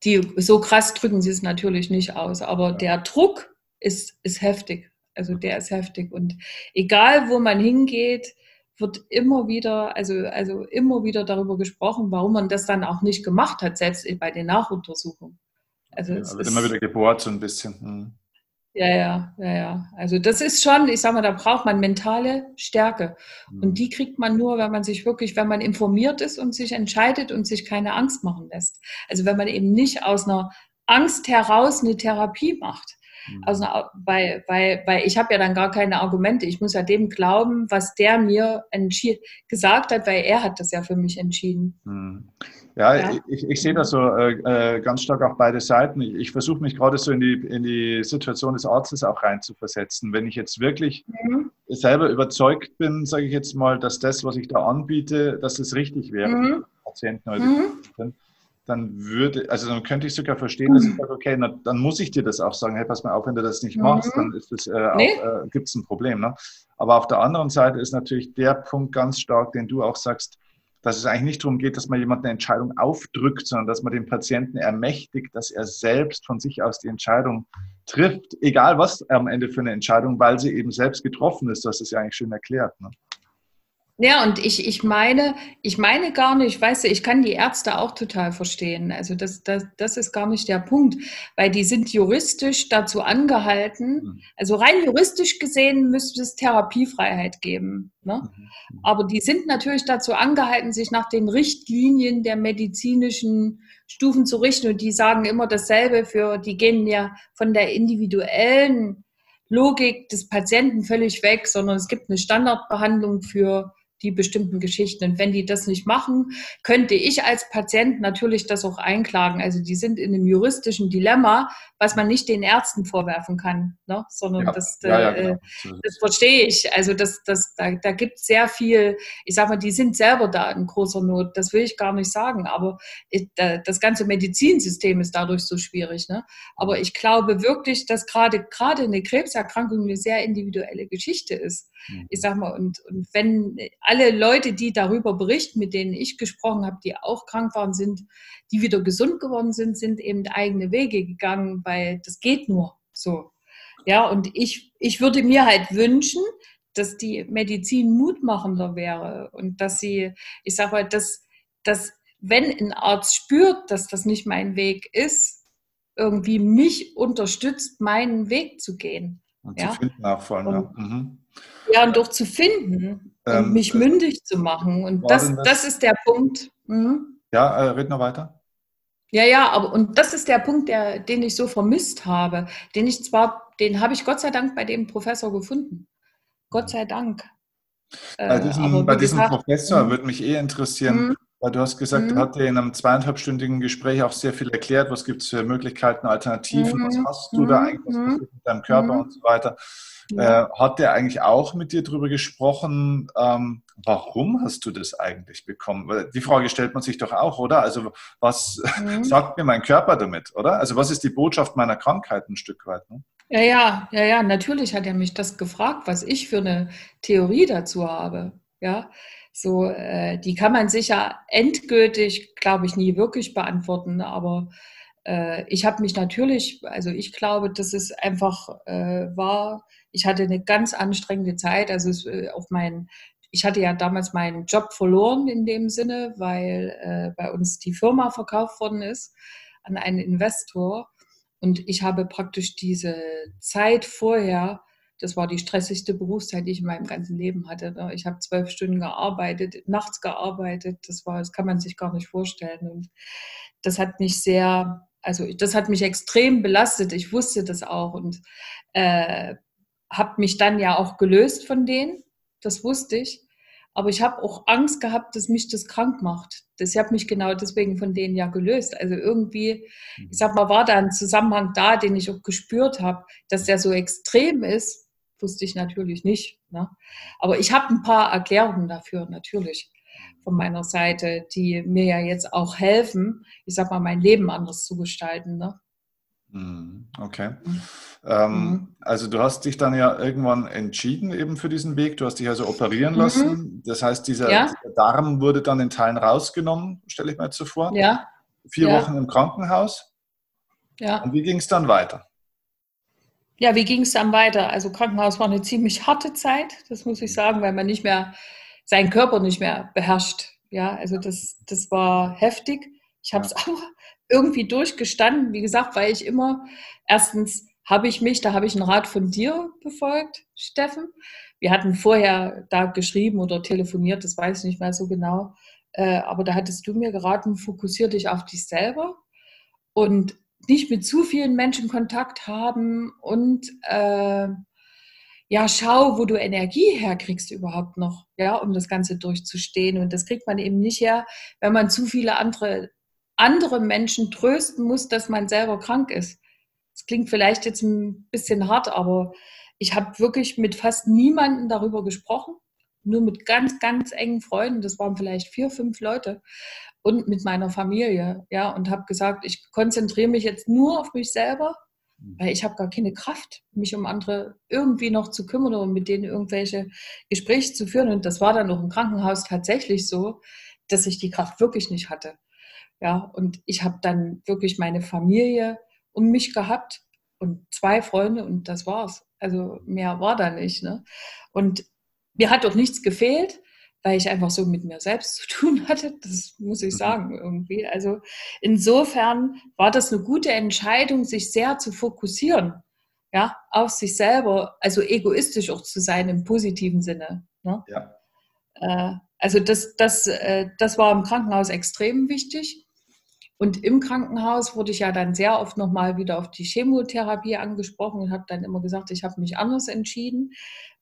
die, so krass drücken sie es natürlich nicht aus, aber der Druck ist, ist heftig. Also der ist heftig. Und egal, wo man hingeht, wird immer wieder, also, also immer wieder darüber gesprochen, warum man das dann auch nicht gemacht hat, selbst bei den Nachuntersuchungen. Also ja, wird immer wieder gebohrt so ein bisschen. Hm. Ja, ja, ja, ja. Also das ist schon, ich sag mal, da braucht man mentale Stärke. Mhm. Und die kriegt man nur, wenn man sich wirklich, wenn man informiert ist und sich entscheidet und sich keine Angst machen lässt. Also wenn man eben nicht aus einer Angst heraus eine Therapie macht. Mhm. Also, weil, weil, weil ich habe ja dann gar keine Argumente. Ich muss ja dem glauben, was der mir gesagt hat, weil er hat das ja für mich entschieden. Mhm. Ja, ja. Ich, ich, sehe das so äh, äh, ganz stark auch beide Seiten. Ich, ich versuche mich gerade so in die, in die Situation des Arztes auch reinzuversetzen. Wenn ich jetzt wirklich mhm. selber überzeugt bin, sage ich jetzt mal, dass das, was ich da anbiete, dass es richtig wäre mhm. für Patienten oder mhm. Dann würde, also dann könnte ich sogar verstehen, dass ich sage, okay, na, dann muss ich dir das auch sagen, hey, pass mal auf, wenn du das nicht machst, mhm. dann ist das, äh, nee. äh, gibt es ein Problem. Ne? Aber auf der anderen Seite ist natürlich der Punkt ganz stark, den du auch sagst, dass es eigentlich nicht darum geht, dass man jemand eine Entscheidung aufdrückt, sondern dass man den Patienten ermächtigt, dass er selbst von sich aus die Entscheidung trifft, egal was am Ende für eine Entscheidung, weil sie eben selbst getroffen ist. Das ist ja eigentlich schön erklärt. Ne? Ja, und ich, ich meine, ich meine gar nicht, weißt du, ich kann die Ärzte auch total verstehen. Also das, das, das ist gar nicht der Punkt, weil die sind juristisch dazu angehalten, mhm. also rein juristisch gesehen müsste es Therapiefreiheit geben. Ne? Mhm. mhm. Aber die sind natürlich dazu angehalten, sich nach den Richtlinien der medizinischen Stufen zu richten. Und die sagen immer dasselbe für, die gehen ja von der individuellen Logik des Patienten völlig weg, sondern es gibt eine Standardbehandlung für die bestimmten Geschichten. Und wenn die das nicht machen, könnte ich als Patient natürlich das auch einklagen. Also die sind in einem juristischen Dilemma, was man nicht den Ärzten vorwerfen kann, ne? sondern ja. das, ja, ja, äh, genau. das verstehe ich. Also das, das, da, da gibt es sehr viel, ich sage mal, die sind selber da in großer Not, das will ich gar nicht sagen, aber das ganze Medizinsystem ist dadurch so schwierig. Ne? Aber ich glaube wirklich, dass gerade gerade eine Krebserkrankung eine sehr individuelle Geschichte ist. Mhm. Ich sage mal, und, und wenn alle Leute, die darüber berichten, mit denen ich gesprochen habe, die auch krank waren, sind, die wieder gesund geworden sind, sind eben eigene Wege gegangen, weil das geht nur so. Ja, und ich, ich würde mir halt wünschen, dass die Medizin mutmachender wäre und dass sie, ich sage mal, dass, dass wenn ein Arzt spürt, dass das nicht mein Weg ist, irgendwie mich unterstützt, meinen Weg zu gehen. Und ja? zu finden auch voll, und, ja. Mhm. Ja, und doch zu finden ähm, mich äh, mündig zu machen. Und das, das, das, ist der Punkt. Mhm. Ja, äh, red noch weiter. Ja, ja, aber und das ist der Punkt, der, den ich so vermisst habe. Den ich zwar, den habe ich Gott sei Dank bei dem Professor gefunden. Gott sei Dank. Bei diesem, äh, bei diesem gesagt, Professor mhm. würde mich eh interessieren, mhm. weil du hast gesagt, mhm. er hat dir in einem zweieinhalbstündigen Gespräch auch sehr viel erklärt, was gibt es für Möglichkeiten, Alternativen, was mhm. hast du da eigentlich, was passiert mit deinem Körper und so weiter. Ja. Äh, hat der eigentlich auch mit dir darüber gesprochen, ähm, warum hast du das eigentlich bekommen? Die Frage stellt man sich doch auch, oder? Also was mhm. sagt mir mein Körper damit, oder? Also was ist die Botschaft meiner Krankheit ein Stück weit? Ne? Ja, ja, ja, ja, natürlich hat er mich das gefragt, was ich für eine Theorie dazu habe. Ja, so, äh, die kann man sicher endgültig, glaube ich, nie wirklich beantworten, aber ich habe mich natürlich, also ich glaube, dass es einfach äh, war, ich hatte eine ganz anstrengende Zeit. Also es, äh, auf meinen, ich hatte ja damals meinen Job verloren in dem Sinne, weil äh, bei uns die Firma verkauft worden ist an einen Investor. Und ich habe praktisch diese Zeit vorher, das war die stressigste Berufszeit, die ich in meinem ganzen Leben hatte. Ne? Ich habe zwölf Stunden gearbeitet, nachts gearbeitet. Das war, das kann man sich gar nicht vorstellen. Und das hat mich sehr, also das hat mich extrem belastet. Ich wusste das auch und äh, habe mich dann ja auch gelöst von denen, das wusste ich. Aber ich habe auch Angst gehabt, dass mich das krank macht. Das habe mich genau deswegen von denen ja gelöst. Also irgendwie, mhm. ich sag mal, war da ein Zusammenhang da, den ich auch gespürt habe, dass der so extrem ist, wusste ich natürlich nicht. Ne? Aber ich habe ein paar Erklärungen dafür, natürlich, von meiner Seite, die mir ja jetzt auch helfen, ich sag mal, mein Leben anders zu gestalten. Ne? Mhm, okay. Mhm. Ähm, mhm. Also du hast dich dann ja irgendwann entschieden eben für diesen Weg. Du hast dich also operieren mhm. lassen. Das heißt, dieser, ja. dieser, Darm wurde dann in Teilen rausgenommen, stelle ich mir jetzt so vor. Ja. Vier ja. Wochen im Krankenhaus. Ja. Und wie ging es dann weiter? Ja, wie ging es dann weiter? Also Krankenhaus war eine ziemlich harte Zeit, das muss ich sagen, weil man nicht mehr seinen Körper nicht mehr beherrscht. Ja, also das, das war heftig. Ich habe es ja. aber irgendwie durchgestanden, wie gesagt, weil ich immer, erstens habe ich mich, da habe ich einen Rat von dir befolgt, Steffen. Wir hatten vorher da geschrieben oder telefoniert, das weiß ich nicht mehr so genau. Äh, aber da hattest du mir geraten, fokussiere dich auf dich selber und nicht mit zu vielen Menschen Kontakt haben und äh, ja, schau, wo du Energie herkriegst überhaupt noch, ja, um das Ganze durchzustehen. Und das kriegt man eben nicht her, wenn man zu viele andere andere Menschen trösten muss, dass man selber krank ist. Das klingt vielleicht jetzt ein bisschen hart, aber ich habe wirklich mit fast niemandem darüber gesprochen, nur mit ganz, ganz engen Freunden. Das waren vielleicht vier, fünf Leute und mit meiner Familie, ja, und habe gesagt, ich konzentriere mich jetzt nur auf mich selber. Weil ich habe gar keine Kraft, mich um andere irgendwie noch zu kümmern oder mit denen irgendwelche Gespräche zu führen. Und das war dann auch im Krankenhaus tatsächlich so, dass ich die Kraft wirklich nicht hatte. Ja, und ich habe dann wirklich meine Familie um mich gehabt und zwei Freunde und das war's. Also mehr war da nicht. Ne? Und mir hat auch nichts gefehlt, weil ich einfach so mit mir selbst zu tun hatte. Das muss ich mhm. sagen irgendwie. Also insofern war das eine gute Entscheidung, sich sehr zu fokussieren, ja, auf sich selber, also egoistisch auch zu sein im positiven Sinne. Ne? Ja. Äh, also das, das, äh, das war im Krankenhaus extrem wichtig. Und im Krankenhaus wurde ich ja dann sehr oft nochmal wieder auf die Chemotherapie angesprochen und habe dann immer gesagt, ich habe mich anders entschieden,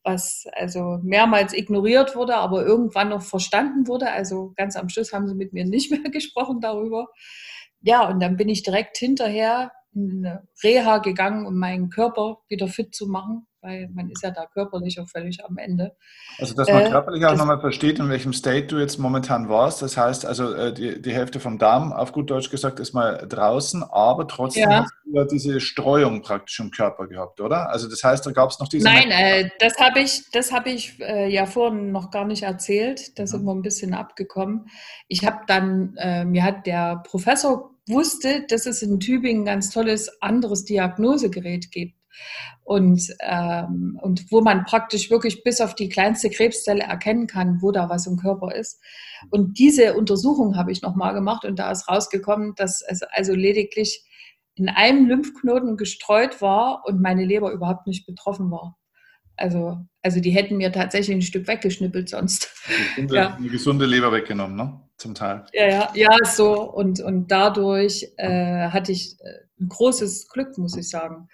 was also mehrmals ignoriert wurde, aber irgendwann noch verstanden wurde. Also ganz am Schluss haben sie mit mir nicht mehr gesprochen darüber. Ja, und dann bin ich direkt hinterher in eine Reha gegangen, um meinen Körper wieder fit zu machen weil man ist ja da körperlich auch völlig am Ende. Also dass man äh, körperlich auch nochmal versteht, in welchem State du jetzt momentan warst. Das heißt also, äh, die, die Hälfte vom Darm, auf gut Deutsch gesagt, ist mal draußen, aber trotzdem ja. hast du ja diese Streuung praktisch im Körper gehabt, oder? Also das heißt, da gab es noch diese... Nein, äh, das habe ich, das hab ich äh, ja vorhin noch gar nicht erzählt. Da sind wir ein bisschen abgekommen. Ich habe dann, mir hat der Professor wusste, dass es in Tübingen ein ganz tolles anderes Diagnosegerät gibt und, ähm, und wo man praktisch wirklich bis auf die kleinste Krebszelle erkennen kann, wo da was im Körper ist. Und diese Untersuchung habe ich nochmal gemacht und da ist rausgekommen, dass es also lediglich in einem Lymphknoten gestreut war und meine Leber überhaupt nicht betroffen war. Also, also die hätten mir tatsächlich ein Stück weggeschnippelt sonst. Eine gesunde, ja. eine gesunde Leber weggenommen, ne? Zum Teil. Ja, ja, ja so. Und, und dadurch äh, hatte ich äh, ein großes Glück, muss ich sagen.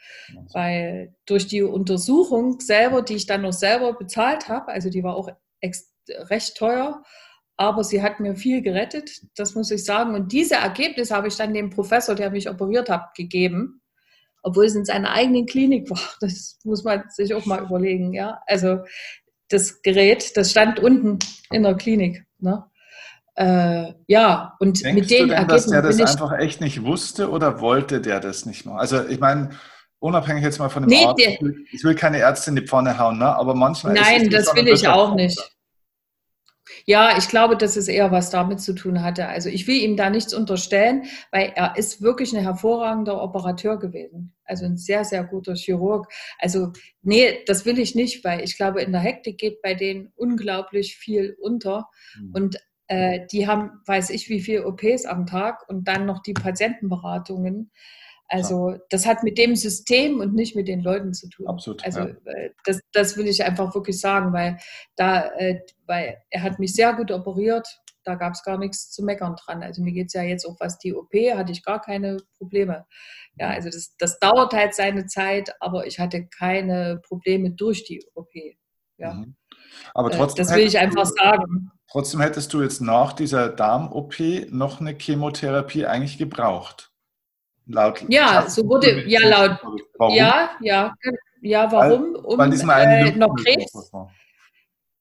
Weil durch die Untersuchung selber, die ich dann noch selber bezahlt habe, also die war auch recht teuer, aber sie hat mir viel gerettet, das muss ich sagen. Und diese Ergebnisse habe ich dann dem Professor, der mich operiert hat, gegeben obwohl es in seiner eigenen Klinik war. Das muss man sich auch mal überlegen, ja. Also das Gerät, das stand unten in der Klinik. Ne? Äh, ja, und Denkst mit den du denn, Ergebnissen. Dass der das einfach echt nicht wusste oder wollte der das nicht machen? Also ich meine, unabhängig jetzt mal von dem nee, Arzt, ich will, ich will keine Ärzte in die Pfanne hauen, ne? aber manchmal. Nein, das will ich auch nicht. Ja, ich glaube, dass es eher was damit zu tun hatte. Also ich will ihm da nichts unterstellen, weil er ist wirklich ein hervorragender Operateur gewesen. Also ein sehr, sehr guter Chirurg. Also nee, das will ich nicht, weil ich glaube, in der Hektik geht bei denen unglaublich viel unter. Mhm. Und äh, die haben, weiß ich, wie viele OPs am Tag und dann noch die Patientenberatungen. Also das hat mit dem System und nicht mit den Leuten zu tun. Absolut. Also ja. Äh, das, das will ich einfach wirklich sagen, weil da, äh, weil er hat mich sehr gut operiert. Da gab es gar nichts zu meckern dran. Also mir geht es ja jetzt auch was die OP, hatte ich gar keine Probleme. Ja, also das, das dauert halt seine Zeit, aber ich hatte keine Probleme durch die OP. Ja. Mhm. Aber äh, trotzdem das will ich einfach du, sagen. Trotzdem hättest du jetzt nach dieser Darm-OP noch eine Chemotherapie eigentlich gebraucht. Laut ja, so wurde, ja, laut, warum? ja, ja, ja, warum? Weil, um weil äh, noch Krebs.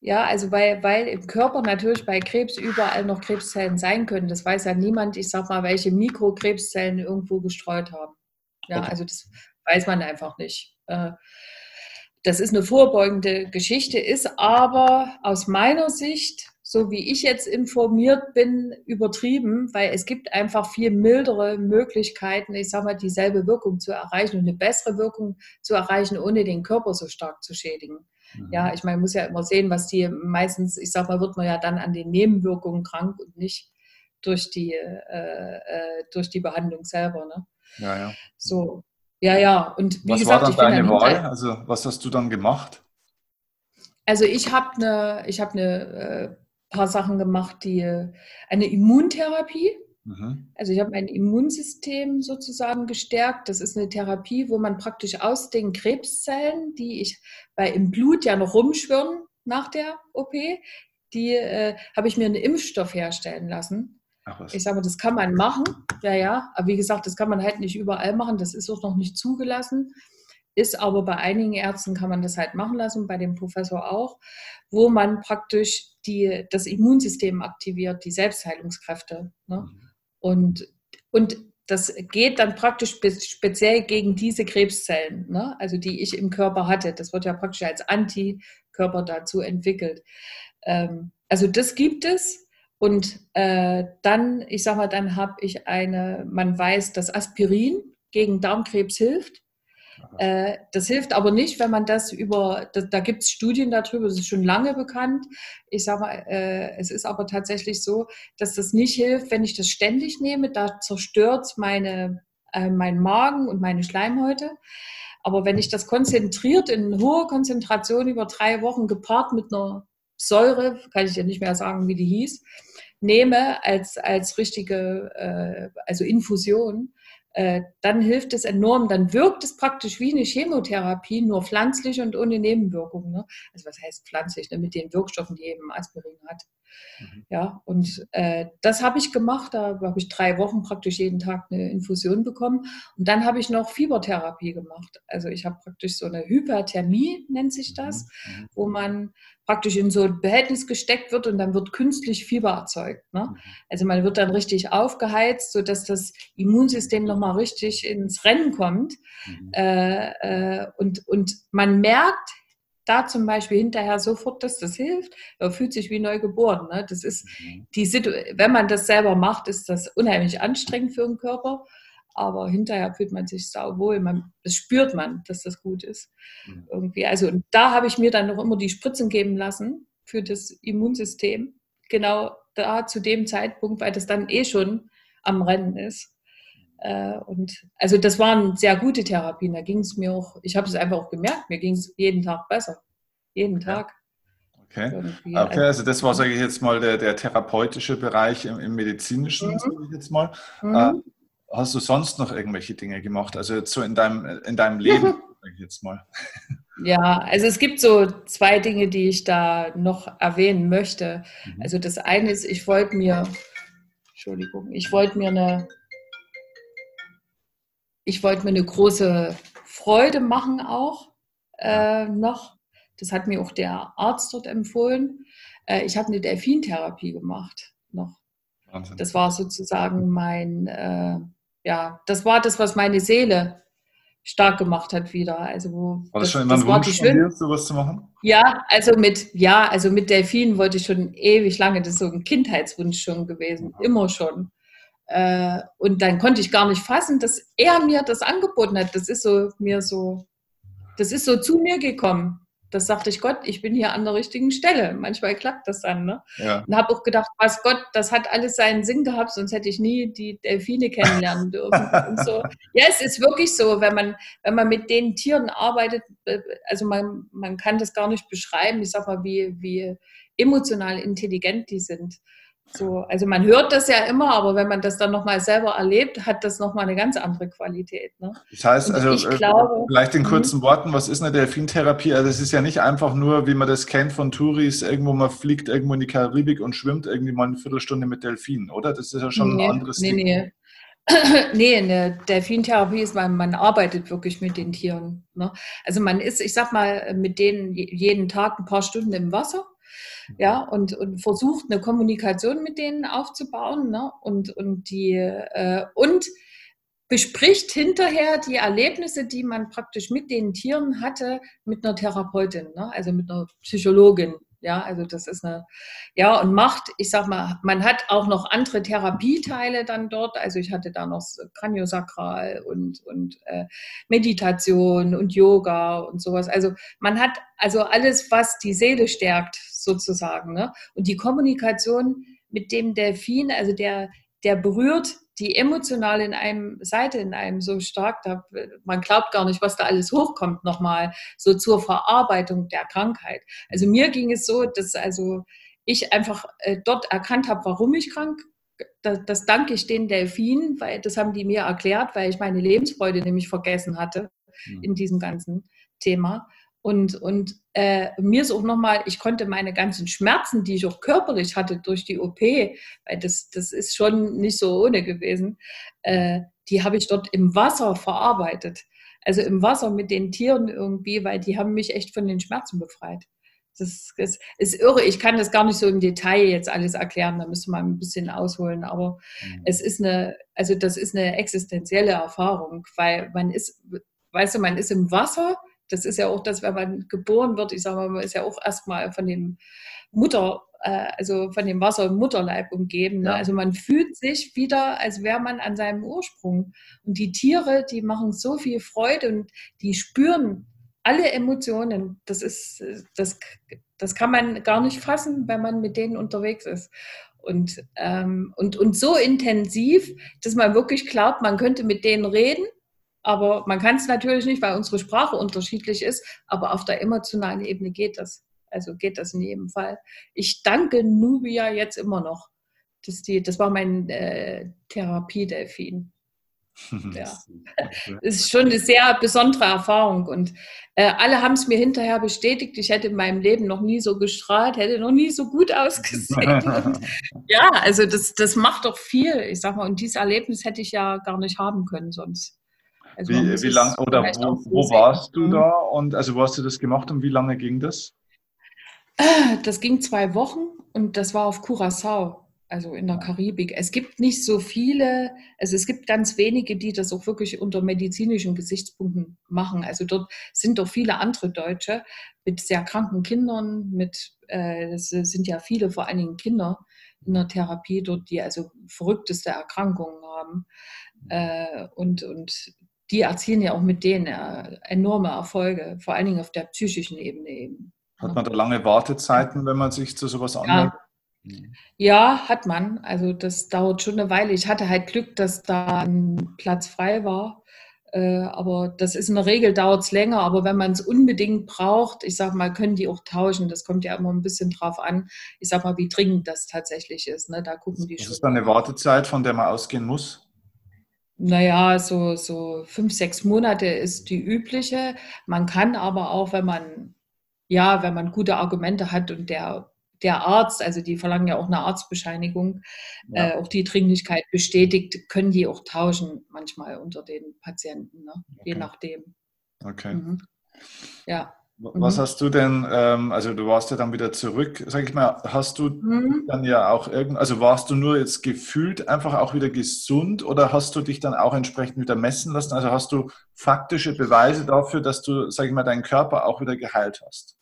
Ja, also weil, weil im Körper natürlich bei Krebs überall noch Krebszellen sein können. Das weiß ja niemand, ich sag mal, welche Mikrokrebszellen irgendwo gestreut haben. Ja, okay. also das weiß man einfach nicht. Äh, das ist eine vorbeugende Geschichte, ist aber aus meiner Sicht, so wie ich jetzt informiert bin, übertrieben, weil es gibt einfach viel mildere Möglichkeiten, ich sag mal, dieselbe Wirkung zu erreichen und eine bessere Wirkung zu erreichen, ohne den Körper so stark zu schädigen. Mhm. Ja, ich meine, man muss ja immer sehen, was die meistens, ich sag mal, wird man ja dann an den Nebenwirkungen krank und nicht durch die, äh, äh, durch die Behandlung selber. Ne? Ja, ja. So, ja, ja. Und wie was gesagt, war dann deine Wahl? Also was hast du dann gemacht? Also ich habe eine, ich habe eine äh, paar Sachen gemacht, die eine Immuntherapie. Mhm. Also ich habe mein Immunsystem sozusagen gestärkt. Das ist eine Therapie, wo man praktisch aus den Krebszellen, die ich bei im Blut ja noch rumschwirren nach der OP, die äh, habe ich mir einen Impfstoff herstellen lassen. Ich sage mal, das kann man machen, ja, ja. Aber wie gesagt, das kann man halt nicht überall machen. Das ist auch noch nicht zugelassen. Ist aber bei einigen Ärzten kann man das halt machen lassen, bei dem Professor auch, wo man praktisch die, das Immunsystem aktiviert, die Selbstheilungskräfte. Ne? Mhm. Und, und das geht dann praktisch speziell gegen diese Krebszellen, ne? also die ich im Körper hatte. Das wird ja praktisch als Antikörper dazu entwickelt. Ähm, also das gibt es. Und äh, dann, ich sag mal, dann habe ich eine, man weiß, dass Aspirin gegen Darmkrebs hilft. Äh, das hilft aber nicht, wenn man das über, da, da gibt es Studien darüber, das ist schon lange bekannt. Ich sage mal, äh, es ist aber tatsächlich so, dass das nicht hilft, wenn ich das ständig nehme. Da zerstört meine, äh, mein Magen und meine Schleimhäute. Aber wenn ich das konzentriert in hoher Konzentration über drei Wochen gepaart mit einer Säure, kann ich ja nicht mehr sagen, wie die hieß, nehme als, als richtige, äh, also Infusion, äh, dann hilft es enorm. Dann wirkt es praktisch wie eine Chemotherapie, nur pflanzlich und ohne Nebenwirkungen. Ne? Also was heißt pflanzlich? Ne? Mit den Wirkstoffen, die eben Aspirin hat. Mhm. Ja, und äh, das habe ich gemacht. Da habe ich drei Wochen praktisch jeden Tag eine Infusion bekommen. Und dann habe ich noch Fiebertherapie gemacht. Also ich habe praktisch so eine Hyperthermie, nennt sich das, mhm. mhm. wo man praktisch in so ein Behältnis gesteckt wird und dann wird künstlich Fieber erzeugt. Ne? Mhm. Also man wird dann richtig aufgeheizt, sodass das Immunsystem nochmal richtig ins Rennen kommt. Mhm. Äh, äh, und, und man merkt da zum Beispiel hinterher sofort, dass das hilft. Fühlt sich wie neu geboren. Ne? Das ist mhm. die Situ wenn man das selber macht, ist das unheimlich anstrengend für den Körper aber hinterher fühlt man sich sauwohl. Man, das spürt man, dass das gut ist. Mhm. Irgendwie. Also und da habe ich mir dann noch immer die Spritzen geben lassen für das Immunsystem. Genau da zu dem Zeitpunkt, weil das dann eh schon am Rennen ist. Äh, und also das waren sehr gute Therapien. Da ging es mir auch, ich habe es einfach auch gemerkt, mir ging es jeden Tag besser. Jeden Tag. Okay. okay, also, das war, sage ich jetzt mal, der, der therapeutische Bereich im, im medizinischen, mhm. sage ich jetzt mal. Mhm. Äh, Hast du sonst noch irgendwelche Dinge gemacht? Also jetzt so in deinem, in deinem Leben, sag ich jetzt mal. Ja, also es gibt so zwei Dinge, die ich da noch erwähnen möchte. Mhm. Also das eine ist, ich wollte mir, Entschuldigung, ich wollte mir eine, ich wollte mir eine große Freude machen auch äh, noch. Das hat mir auch der Arzt dort empfohlen. Äh, ich habe eine Delfintherapie gemacht noch. Wahnsinn. Das war sozusagen mein äh, ja, das war das, was meine Seele stark gemacht hat wieder. Also wo, war das, das schon immer ein Wunsch von dir, sowas zu machen? Ja, also mit ja, also mit Delfinen wollte ich schon ewig lange. Das ist so ein Kindheitswunsch schon gewesen, ja. immer schon. Äh, und dann konnte ich gar nicht fassen, dass er mir das angeboten hat. Das ist so mir so, das ist so zu mir gekommen das sagte ich Gott, ich bin hier an der richtigen Stelle. Manchmal klappt das dann. Ne? Ja. Und habe auch gedacht, was Gott, das hat alles seinen Sinn gehabt, sonst hätte ich nie die Delfine kennenlernen dürfen. so. Ja, es ist wirklich so, wenn man, wenn man mit den Tieren arbeitet, äh, also man, man kann das gar nicht beschreiben, ich sag mal, wie, wie emotional intelligent die sind. So, also man hört das ja immer, aber wenn man das dann nochmal selber erlebt, hat das nochmal eine ganz andere Qualität. Ne? Das heißt, also ich äh, glaube, vielleicht in mhm. kurzen Worten, was ist eine Delfintherapie? Also es ist ja nicht einfach nur, wie man das kennt von Touris, irgendwo man fliegt irgendwo in die Karibik und schwimmt irgendwie mal eine Viertelstunde mit Delfinen, oder? Das ist ja schon nee, ein anderes nee, Ding. Nee. nee, in der Delfintherapie ist man, man arbeitet wirklich mit den Tieren. Ne? Also man ist, ich sag mal, mit denen jeden Tag ein paar Stunden im Wasser ja, und, und versucht eine Kommunikation mit denen aufzubauen ne? und, und, die, äh, und bespricht hinterher die Erlebnisse, die man praktisch mit den Tieren hatte, mit einer Therapeutin, ne? also mit einer Psychologin. Ja, also das ist eine, ja, und macht, ich sag mal, man hat auch noch andere Therapieteile dann dort. Also ich hatte da noch Kraniosakral und, und äh, Meditation und Yoga und sowas. Also man hat also alles, was die Seele stärkt, sozusagen. Ne? Und die Kommunikation mit dem Delfin, also der, der berührt die emotionale in einem Seite in einem so stark, da, man glaubt gar nicht, was da alles hochkommt nochmal, so zur Verarbeitung der Krankheit. Also mir ging es so, dass also ich einfach äh, dort erkannt habe, warum ich krank das, das danke ich den Delfinen, weil das haben die mir erklärt, weil ich meine Lebensfreude nämlich vergessen hatte mhm. in diesem ganzen Thema. Und, und äh, mir ist auch nochmal, ich konnte meine ganzen Schmerzen, die ich auch körperlich hatte durch die OP, weil das, das ist schon nicht so ohne gewesen, äh, die habe ich dort im Wasser verarbeitet. Also im Wasser mit den Tieren irgendwie, weil die haben mich echt von den Schmerzen befreit. Das, das ist irre. Ich kann das gar nicht so im Detail jetzt alles erklären, da müsste man ein bisschen ausholen. Aber mhm. es ist eine, also das ist eine existenzielle Erfahrung, weil man ist, weißt du, man ist im Wasser das ist ja auch das, wenn man geboren wird, ich sage mal, man ist ja auch erstmal von dem Mutter, äh, also von dem Wasser im Mutterleib umgeben. Ne? Ja. Also man fühlt sich wieder, als wäre man an seinem Ursprung. Und die Tiere, die machen so viel Freude und die spüren alle Emotionen. Das ist, das, das kann man gar nicht fassen, wenn man mit denen unterwegs ist. Und, ähm, und, und so intensiv, dass man wirklich glaubt, man könnte mit denen reden aber man kann es natürlich nicht, weil unsere Sprache unterschiedlich ist, aber auf der emotionalen Ebene geht das. Also geht das in jedem Fall. Ich danke Nubia jetzt immer noch. Das, die, das war mein äh, Therapiedelfin. Ja. Es ist schon eine sehr besondere Erfahrung und äh, alle haben es mir hinterher bestätigt. Ich hätte in meinem Leben noch nie so gestrahlt, hätte noch nie so gut ausgesehen. und, ja, also das, das macht doch viel. Ich sag mal, und dieses Erlebnis hätte ich ja gar nicht haben können sonst. Also wie, wie lang oder wo, wo warst du da und also wo hast du das gemacht und wie lange ging das? Das ging zwei Wochen und das war auf Curacao, also in der Karibik. Es gibt nicht so viele, also es gibt ganz wenige, die das auch wirklich unter medizinischen Gesichtspunkten machen. Also dort sind doch viele andere Deutsche mit sehr kranken Kindern, mit, äh, es sind ja viele, vor allen Dingen Kinder in der Therapie dort, die also verrückteste Erkrankungen haben. Äh, und, und die erzielen ja auch mit denen äh, enorme Erfolge, vor allen Dingen auf der psychischen Ebene eben. Hat man da lange Wartezeiten, wenn man sich zu sowas anmeldet? Ja. ja, hat man. Also das dauert schon eine Weile. Ich hatte halt Glück, dass da ein Platz frei war. Äh, aber das ist in der Regel dauert es länger, aber wenn man es unbedingt braucht, ich sag mal, können die auch tauschen. Das kommt ja immer ein bisschen drauf an. Ich sag mal, wie dringend das tatsächlich ist. Ne? Da gucken die das schon. Ist dann eine Wartezeit, von der man ausgehen muss? Naja, so, so fünf, sechs Monate ist die übliche. Man kann aber auch, wenn man, ja, wenn man gute Argumente hat und der, der Arzt, also die verlangen ja auch eine Arztbescheinigung, ja. äh, auch die Dringlichkeit bestätigt, können die auch tauschen manchmal unter den Patienten, ne? okay. je nachdem. Okay. Mhm. Ja. Was mhm. hast du denn, ähm, also du warst ja dann wieder zurück, sag ich mal, hast du mhm. dann ja auch irgend, also warst du nur jetzt gefühlt einfach auch wieder gesund oder hast du dich dann auch entsprechend wieder messen lassen? Also hast du faktische Beweise dafür, dass du, sag ich mal, deinen Körper auch wieder geheilt hast?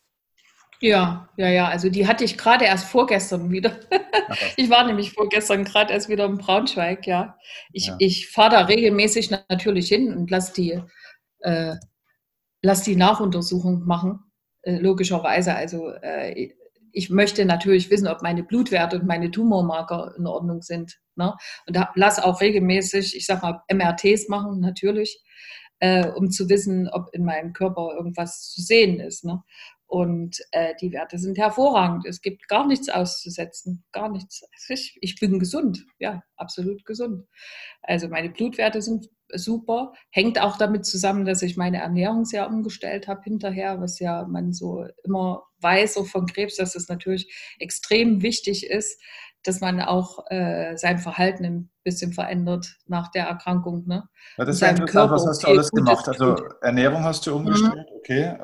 Ja, ja, ja, also die hatte ich gerade erst vorgestern wieder. ich war nämlich vorgestern gerade erst wieder in Braunschweig, ja. Ich, ja. ich fahre da regelmäßig natürlich hin und lasse die äh, lass die Nachuntersuchung machen, äh, logischerweise. Also äh, ich möchte natürlich wissen, ob meine Blutwerte und meine Tumormarker in Ordnung sind. Ne? Und lass auch regelmäßig, ich sag mal, MRTs machen, natürlich, äh, um zu wissen, ob in meinem Körper irgendwas zu sehen ist. Ne? Und äh, die Werte sind hervorragend. Es gibt gar nichts auszusetzen, gar nichts. Ich, ich bin gesund, ja, absolut gesund. Also meine Blutwerte sind super. Hängt auch damit zusammen, dass ich meine Ernährung sehr umgestellt habe hinterher, was ja man so immer weiß, auch von Krebs, dass es natürlich extrem wichtig ist, dass man auch äh, sein Verhalten ein bisschen verändert nach der Erkrankung. Ne? Ja, das ist ja interessant, was hast du alles gemacht? Also Ernährung hast du umgestellt, mhm. Okay.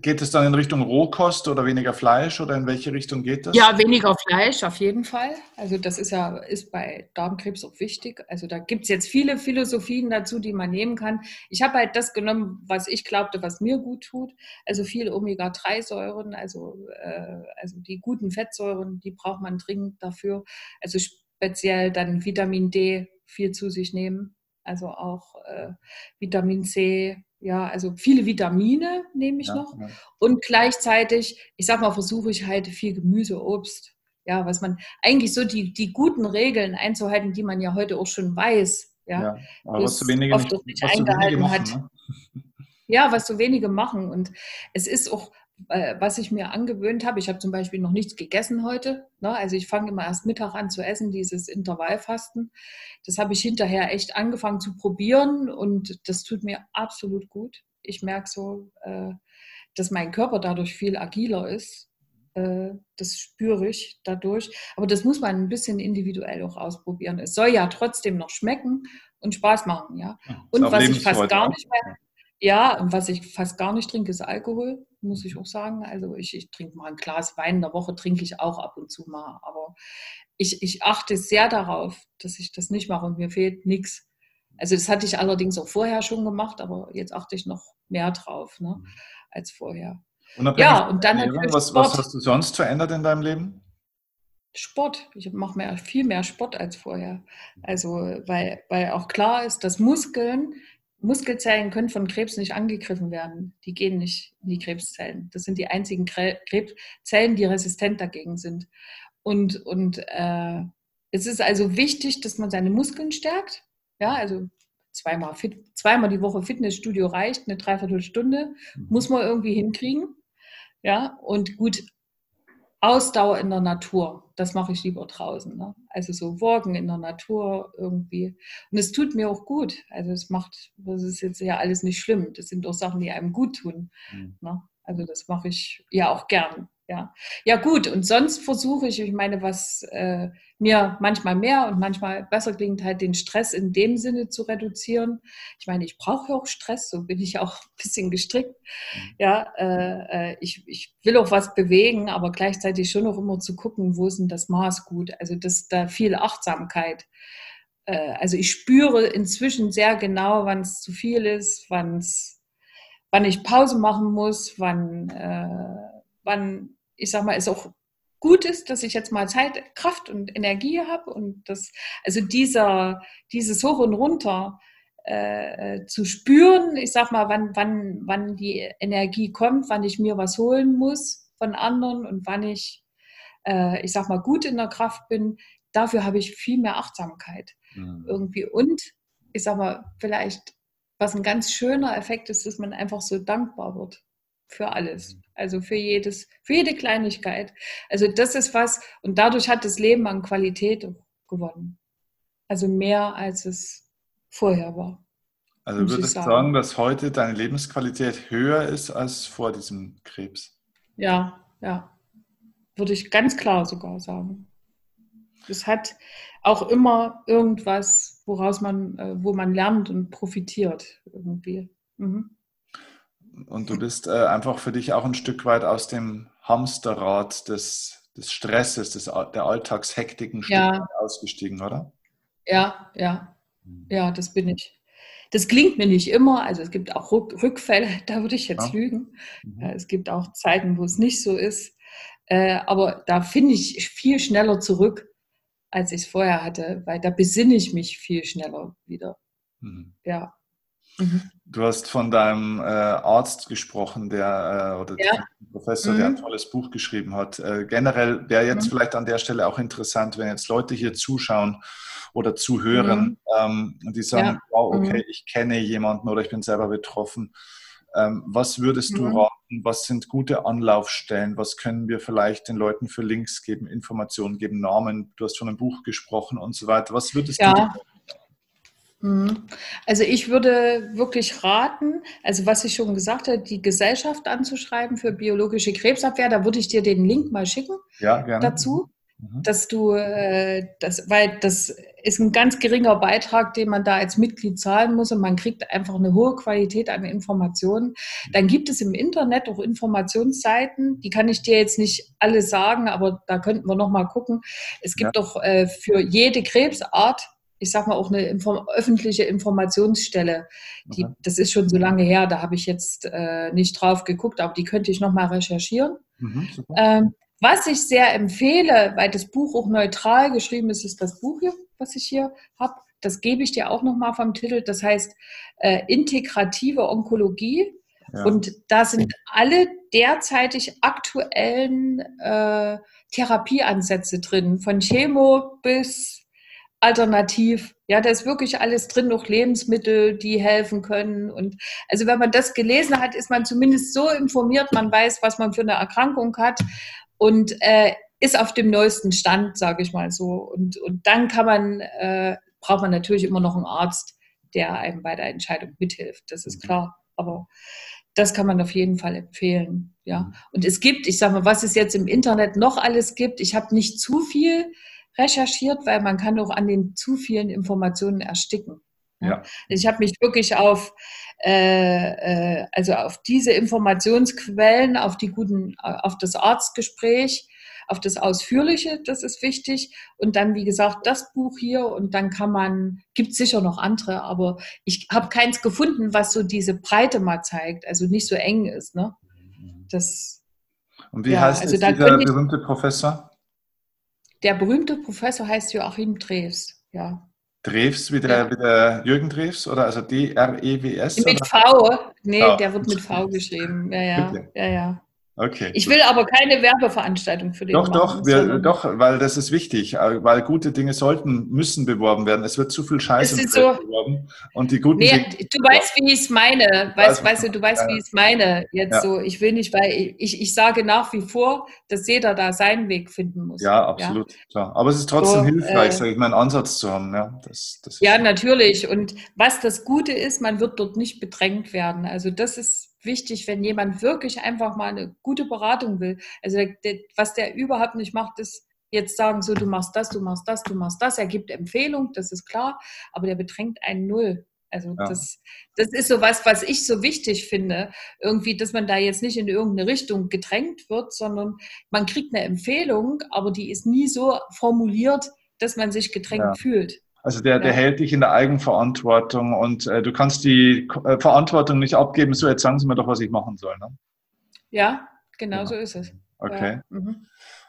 Geht es dann in Richtung Rohkost oder weniger Fleisch oder in welche Richtung geht das? Ja, weniger Fleisch auf jeden Fall. Also das ist ja ist bei Darmkrebs auch wichtig. Also da gibt es jetzt viele Philosophien dazu, die man nehmen kann. Ich habe halt das genommen, was ich glaubte, was mir gut tut. Also viel Omega-3-Säuren, also, äh, also die guten Fettsäuren, die braucht man dringend dafür. Also speziell dann Vitamin D viel zu sich nehmen, also auch äh, Vitamin C, ja, also viele Vitamine nehme ich ja, noch ja. und gleichzeitig, ich sag mal, versuche ich halt viel Gemüse, Obst, ja, was man eigentlich so die, die guten Regeln einzuhalten, die man ja heute auch schon weiß, ja, ja aber was so wenige, oft nicht, was eingehalten machen, hat. Ne? Ja, was so wenige machen und es ist auch was ich mir angewöhnt habe, ich habe zum Beispiel noch nichts gegessen heute. Ne? Also ich fange immer erst Mittag an zu essen, dieses Intervallfasten. Das habe ich hinterher echt angefangen zu probieren und das tut mir absolut gut. Ich merke so, äh, dass mein Körper dadurch viel agiler ist. Äh, das spüre ich dadurch. Aber das muss man ein bisschen individuell auch ausprobieren. Es soll ja trotzdem noch schmecken und Spaß machen, ja. Und was ich fast gar nicht mehr, ja, und was ich fast gar nicht trinke, ist Alkohol, muss ich auch sagen. Also ich, ich trinke mal ein Glas Wein in der Woche, trinke ich auch ab und zu mal. Aber ich, ich achte sehr darauf, dass ich das nicht mache und mir fehlt nichts. Also das hatte ich allerdings auch vorher schon gemacht, aber jetzt achte ich noch mehr drauf ne, mhm. als vorher. ja, und dann Ernährung, was, was hast du sonst verändert in deinem Leben? Sport. Ich mache mehr, viel mehr Sport als vorher. Also, weil, weil auch klar ist, dass Muskeln Muskelzellen können von Krebs nicht angegriffen werden. Die gehen nicht in die Krebszellen. Das sind die einzigen Krebszellen, die resistent dagegen sind. Und, und äh, es ist also wichtig, dass man seine Muskeln stärkt. Ja, also zweimal, fit, zweimal die Woche Fitnessstudio reicht, eine Dreiviertelstunde, mhm. muss man irgendwie hinkriegen. Ja, und gut, Ausdauer in der Natur, das mache ich lieber draußen. Ne? Also so Walken in der Natur irgendwie. Und es tut mir auch gut. Also es macht, das ist jetzt ja alles nicht schlimm. Das sind doch Sachen, die einem gut tun. Mhm. Ne? Also das mache ich ja auch gern. Ja, ja gut. Und sonst versuche ich, ich meine, was äh, mir manchmal mehr und manchmal besser klingt, halt den Stress in dem Sinne zu reduzieren. Ich meine, ich brauche auch Stress, so bin ich auch ein bisschen gestrickt. Mhm. Ja, äh, äh, ich, ich will auch was bewegen, aber gleichzeitig schon auch immer zu gucken, wo ist denn das Maß gut. Also das da viel Achtsamkeit. Äh, also ich spüre inzwischen sehr genau, wann es zu viel ist, wann es, wann ich Pause machen muss, wann, äh, wann ich sag mal, es auch gut ist, dass ich jetzt mal Zeit, Kraft und Energie habe und das, also dieser, dieses Hoch und Runter äh, zu spüren, ich sag mal, wann, wann, wann die Energie kommt, wann ich mir was holen muss von anderen und wann ich, äh, ich sag mal, gut in der Kraft bin, dafür habe ich viel mehr Achtsamkeit mhm. irgendwie. Und ich sag mal, vielleicht, was ein ganz schöner Effekt ist, dass man einfach so dankbar wird für alles. Mhm. Also für jedes, für jede Kleinigkeit. Also das ist was, und dadurch hat das Leben an Qualität gewonnen. Also mehr als es vorher war. Also würdest du sagen. sagen, dass heute deine Lebensqualität höher ist als vor diesem Krebs? Ja, ja. Würde ich ganz klar sogar sagen. Es hat auch immer irgendwas, woraus man, äh, wo man lernt und profitiert irgendwie. Mhm. Und du bist äh, einfach für dich auch ein Stück weit aus dem Hamsterrad des, des Stresses, des, der Alltagshektiken ja. ausgestiegen, oder? Ja, ja. Ja, das bin ich. Das klingt mir nicht immer, also es gibt auch Rückfälle, da würde ich jetzt ja. lügen. Mhm. Es gibt auch Zeiten, wo es nicht so ist. Äh, aber da finde ich viel schneller zurück, als ich es vorher hatte, weil da besinne ich mich viel schneller wieder. Mhm. Ja. Mhm. Du hast von deinem äh, Arzt gesprochen, der äh, oder ja. Professor, mhm. der ein tolles Buch geschrieben hat. Äh, generell wäre jetzt mhm. vielleicht an der Stelle auch interessant, wenn jetzt Leute hier zuschauen oder zuhören mhm. ähm, und die sagen, ja. wow, okay, mhm. ich kenne jemanden oder ich bin selber betroffen. Ähm, was würdest mhm. du raten? Was sind gute Anlaufstellen? Was können wir vielleicht den Leuten für Links geben, Informationen geben, Namen? Du hast von einem Buch gesprochen und so weiter. Was würdest ja. du Mhm. Also ich würde wirklich raten, also was ich schon gesagt habe, die Gesellschaft anzuschreiben für biologische Krebsabwehr. Da würde ich dir den Link mal schicken ja, gerne. dazu, mhm. dass du äh, das, weil das ist ein ganz geringer Beitrag, den man da als Mitglied zahlen muss und man kriegt einfach eine hohe Qualität an Informationen. Dann gibt es im Internet auch Informationsseiten, die kann ich dir jetzt nicht alle sagen, aber da könnten wir noch mal gucken. Es gibt ja. doch äh, für jede Krebsart ich sag mal, auch eine Inform öffentliche Informationsstelle. Die, okay. Das ist schon so lange her, da habe ich jetzt äh, nicht drauf geguckt, aber die könnte ich nochmal recherchieren. Mhm, ähm, was ich sehr empfehle, weil das Buch auch neutral geschrieben ist, ist das Buch hier, was ich hier habe. Das gebe ich dir auch nochmal vom Titel. Das heißt äh, Integrative Onkologie. Ja. Und da sind alle derzeitig aktuellen äh, Therapieansätze drin, von Chemo bis alternativ. Ja, da ist wirklich alles drin, noch Lebensmittel, die helfen können. Und also wenn man das gelesen hat, ist man zumindest so informiert, man weiß, was man für eine Erkrankung hat und äh, ist auf dem neuesten Stand, sage ich mal so. Und, und dann kann man, äh, braucht man natürlich immer noch einen Arzt, der einem bei der Entscheidung mithilft. Das ist mhm. klar. Aber das kann man auf jeden Fall empfehlen. Ja. Mhm. Und es gibt, ich sage mal, was es jetzt im Internet noch alles gibt, ich habe nicht zu viel recherchiert, weil man kann auch an den zu vielen Informationen ersticken. Ja. Ich habe mich wirklich auf, äh, äh, also auf diese Informationsquellen, auf die guten, auf das Arztgespräch, auf das Ausführliche, das ist wichtig. Und dann, wie gesagt, das Buch hier und dann kann man, gibt sicher noch andere, aber ich habe keins gefunden, was so diese Breite mal zeigt, also nicht so eng ist. Ne? Das, und wie ja, heißt also dieser berühmte Professor? Der berühmte Professor heißt Joachim Drews, ja. Drews wie der, ja. wie der Jürgen Drews oder also D-R-E-W-S? Mit oder? V. Nee, oh. der wird mit V geschrieben. Ja, ja. ja, ja. Okay. Ich will aber keine Werbeveranstaltung für den Doch, machen, doch, wir, doch, weil das ist wichtig, äh, weil gute Dinge sollten, müssen beworben werden. Es wird zu viel Scheiße so, beworben und die guten nee, Dinge, Du weißt, wie ich es meine. Weißt, weißt du, du weißt, ja. wie ich es meine. Jetzt ja. so, ich will nicht, weil ich, ich sage nach wie vor, dass jeder da seinen Weg finden muss. Ja, absolut. Ja? Klar. Aber es ist trotzdem so, hilfreich, äh, sage ich mal, einen Ansatz zu haben. Ja, das, das ja natürlich. Und was das Gute ist, man wird dort nicht bedrängt werden. Also das ist wichtig, wenn jemand wirklich einfach mal eine gute Beratung will. Also der, was der überhaupt nicht macht, ist jetzt sagen, so du machst das, du machst das, du machst das. Er gibt Empfehlung, das ist klar, aber der bedrängt einen null. Also ja. das, das ist so was, was ich so wichtig finde, irgendwie, dass man da jetzt nicht in irgendeine Richtung gedrängt wird, sondern man kriegt eine Empfehlung, aber die ist nie so formuliert, dass man sich gedrängt ja. fühlt. Also der, der hält dich in der Eigenverantwortung und äh, du kannst die äh, Verantwortung nicht abgeben. So, jetzt sagen Sie mir doch, was ich machen soll. Ne? Ja, genau ja. so ist es. Okay. Ja, mhm.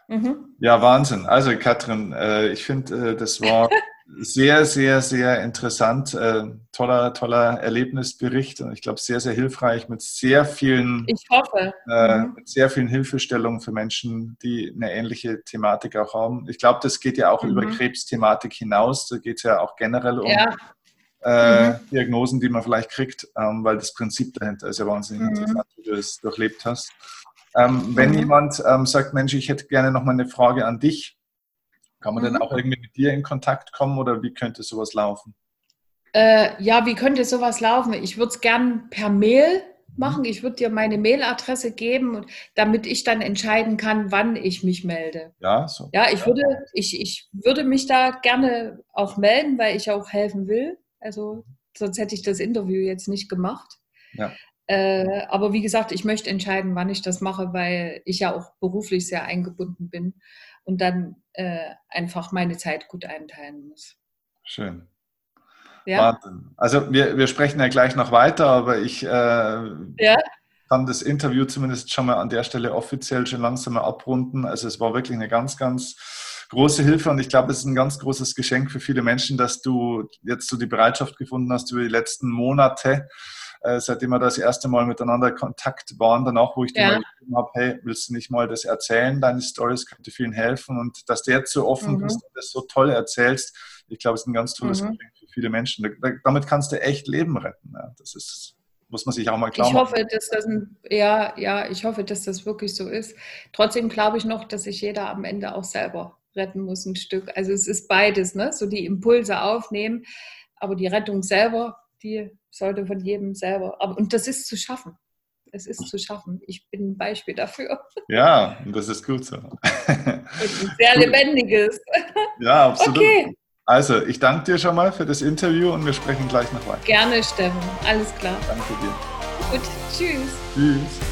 Mhm. ja Wahnsinn. Also Katrin, äh, ich finde, äh, das war sehr, sehr, sehr interessant. Äh, toller, toller Erlebnisbericht und ich glaube sehr, sehr hilfreich mit sehr vielen, ich hoffe. Äh, mhm. mit sehr vielen Hilfestellungen für Menschen, die eine ähnliche Thematik auch haben. Ich glaube, das geht ja auch mhm. über Krebsthematik hinaus. Da geht es ja auch generell um ja. äh, mhm. Diagnosen, die man vielleicht kriegt, ähm, weil das Prinzip dahinter ist ja wahnsinnig mhm. interessant, wie du es durchlebt hast. Ähm, wenn mhm. jemand ähm, sagt, Mensch, ich hätte gerne noch mal eine Frage an dich, kann man mhm. dann auch irgendwie mit dir in Kontakt kommen oder wie könnte sowas laufen? Äh, ja, wie könnte sowas laufen? Ich würde es gern per Mail machen. Ich würde dir meine Mailadresse geben, damit ich dann entscheiden kann, wann ich mich melde. Ja, so. Ja, ich. Würde, ich, ich würde mich da gerne auch melden, weil ich auch helfen will. Also sonst hätte ich das Interview jetzt nicht gemacht. Ja. Äh, aber wie gesagt, ich möchte entscheiden, wann ich das mache, weil ich ja auch beruflich sehr eingebunden bin und dann äh, einfach meine Zeit gut einteilen muss. Schön. Ja. Wahnsinn. Also wir, wir sprechen ja gleich noch weiter, aber ich äh, ja. kann das Interview zumindest schon mal an der Stelle offiziell schon langsam mal abrunden. Also es war wirklich eine ganz, ganz große Hilfe und ich glaube, es ist ein ganz großes Geschenk für viele Menschen, dass du jetzt so die Bereitschaft gefunden hast über die letzten Monate, äh, seitdem wir das erste Mal miteinander in Kontakt waren, danach, wo ich dir mal geschrieben habe, hey, willst du nicht mal das erzählen, deine Stories könnte vielen helfen und dass du jetzt so offen mhm. bist und das so toll erzählst, ich glaube, es ist ein ganz tolles mhm. Geschenk für viele Menschen. damit kannst du echt Leben retten. Ja, das ist muss man sich auch mal klar ich hoffe, dass das ein, ja, ja, ich hoffe, dass das wirklich so ist. Trotzdem glaube ich noch, dass sich jeder am Ende auch selber retten muss, ein Stück. Also es ist beides, ne? So die Impulse aufnehmen, aber die Rettung selber, die sollte von jedem selber. Aber, und das ist zu schaffen. Es ist zu schaffen. Ich bin ein Beispiel dafür. Ja, und das ist gut so. ein sehr lebendiges. Ja, absolut. Okay. Also, ich danke dir schon mal für das Interview und wir sprechen gleich noch weiter. Gerne, Steffen. Alles klar. Danke dir. Gut, tschüss. Tschüss.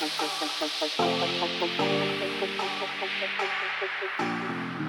Thank you.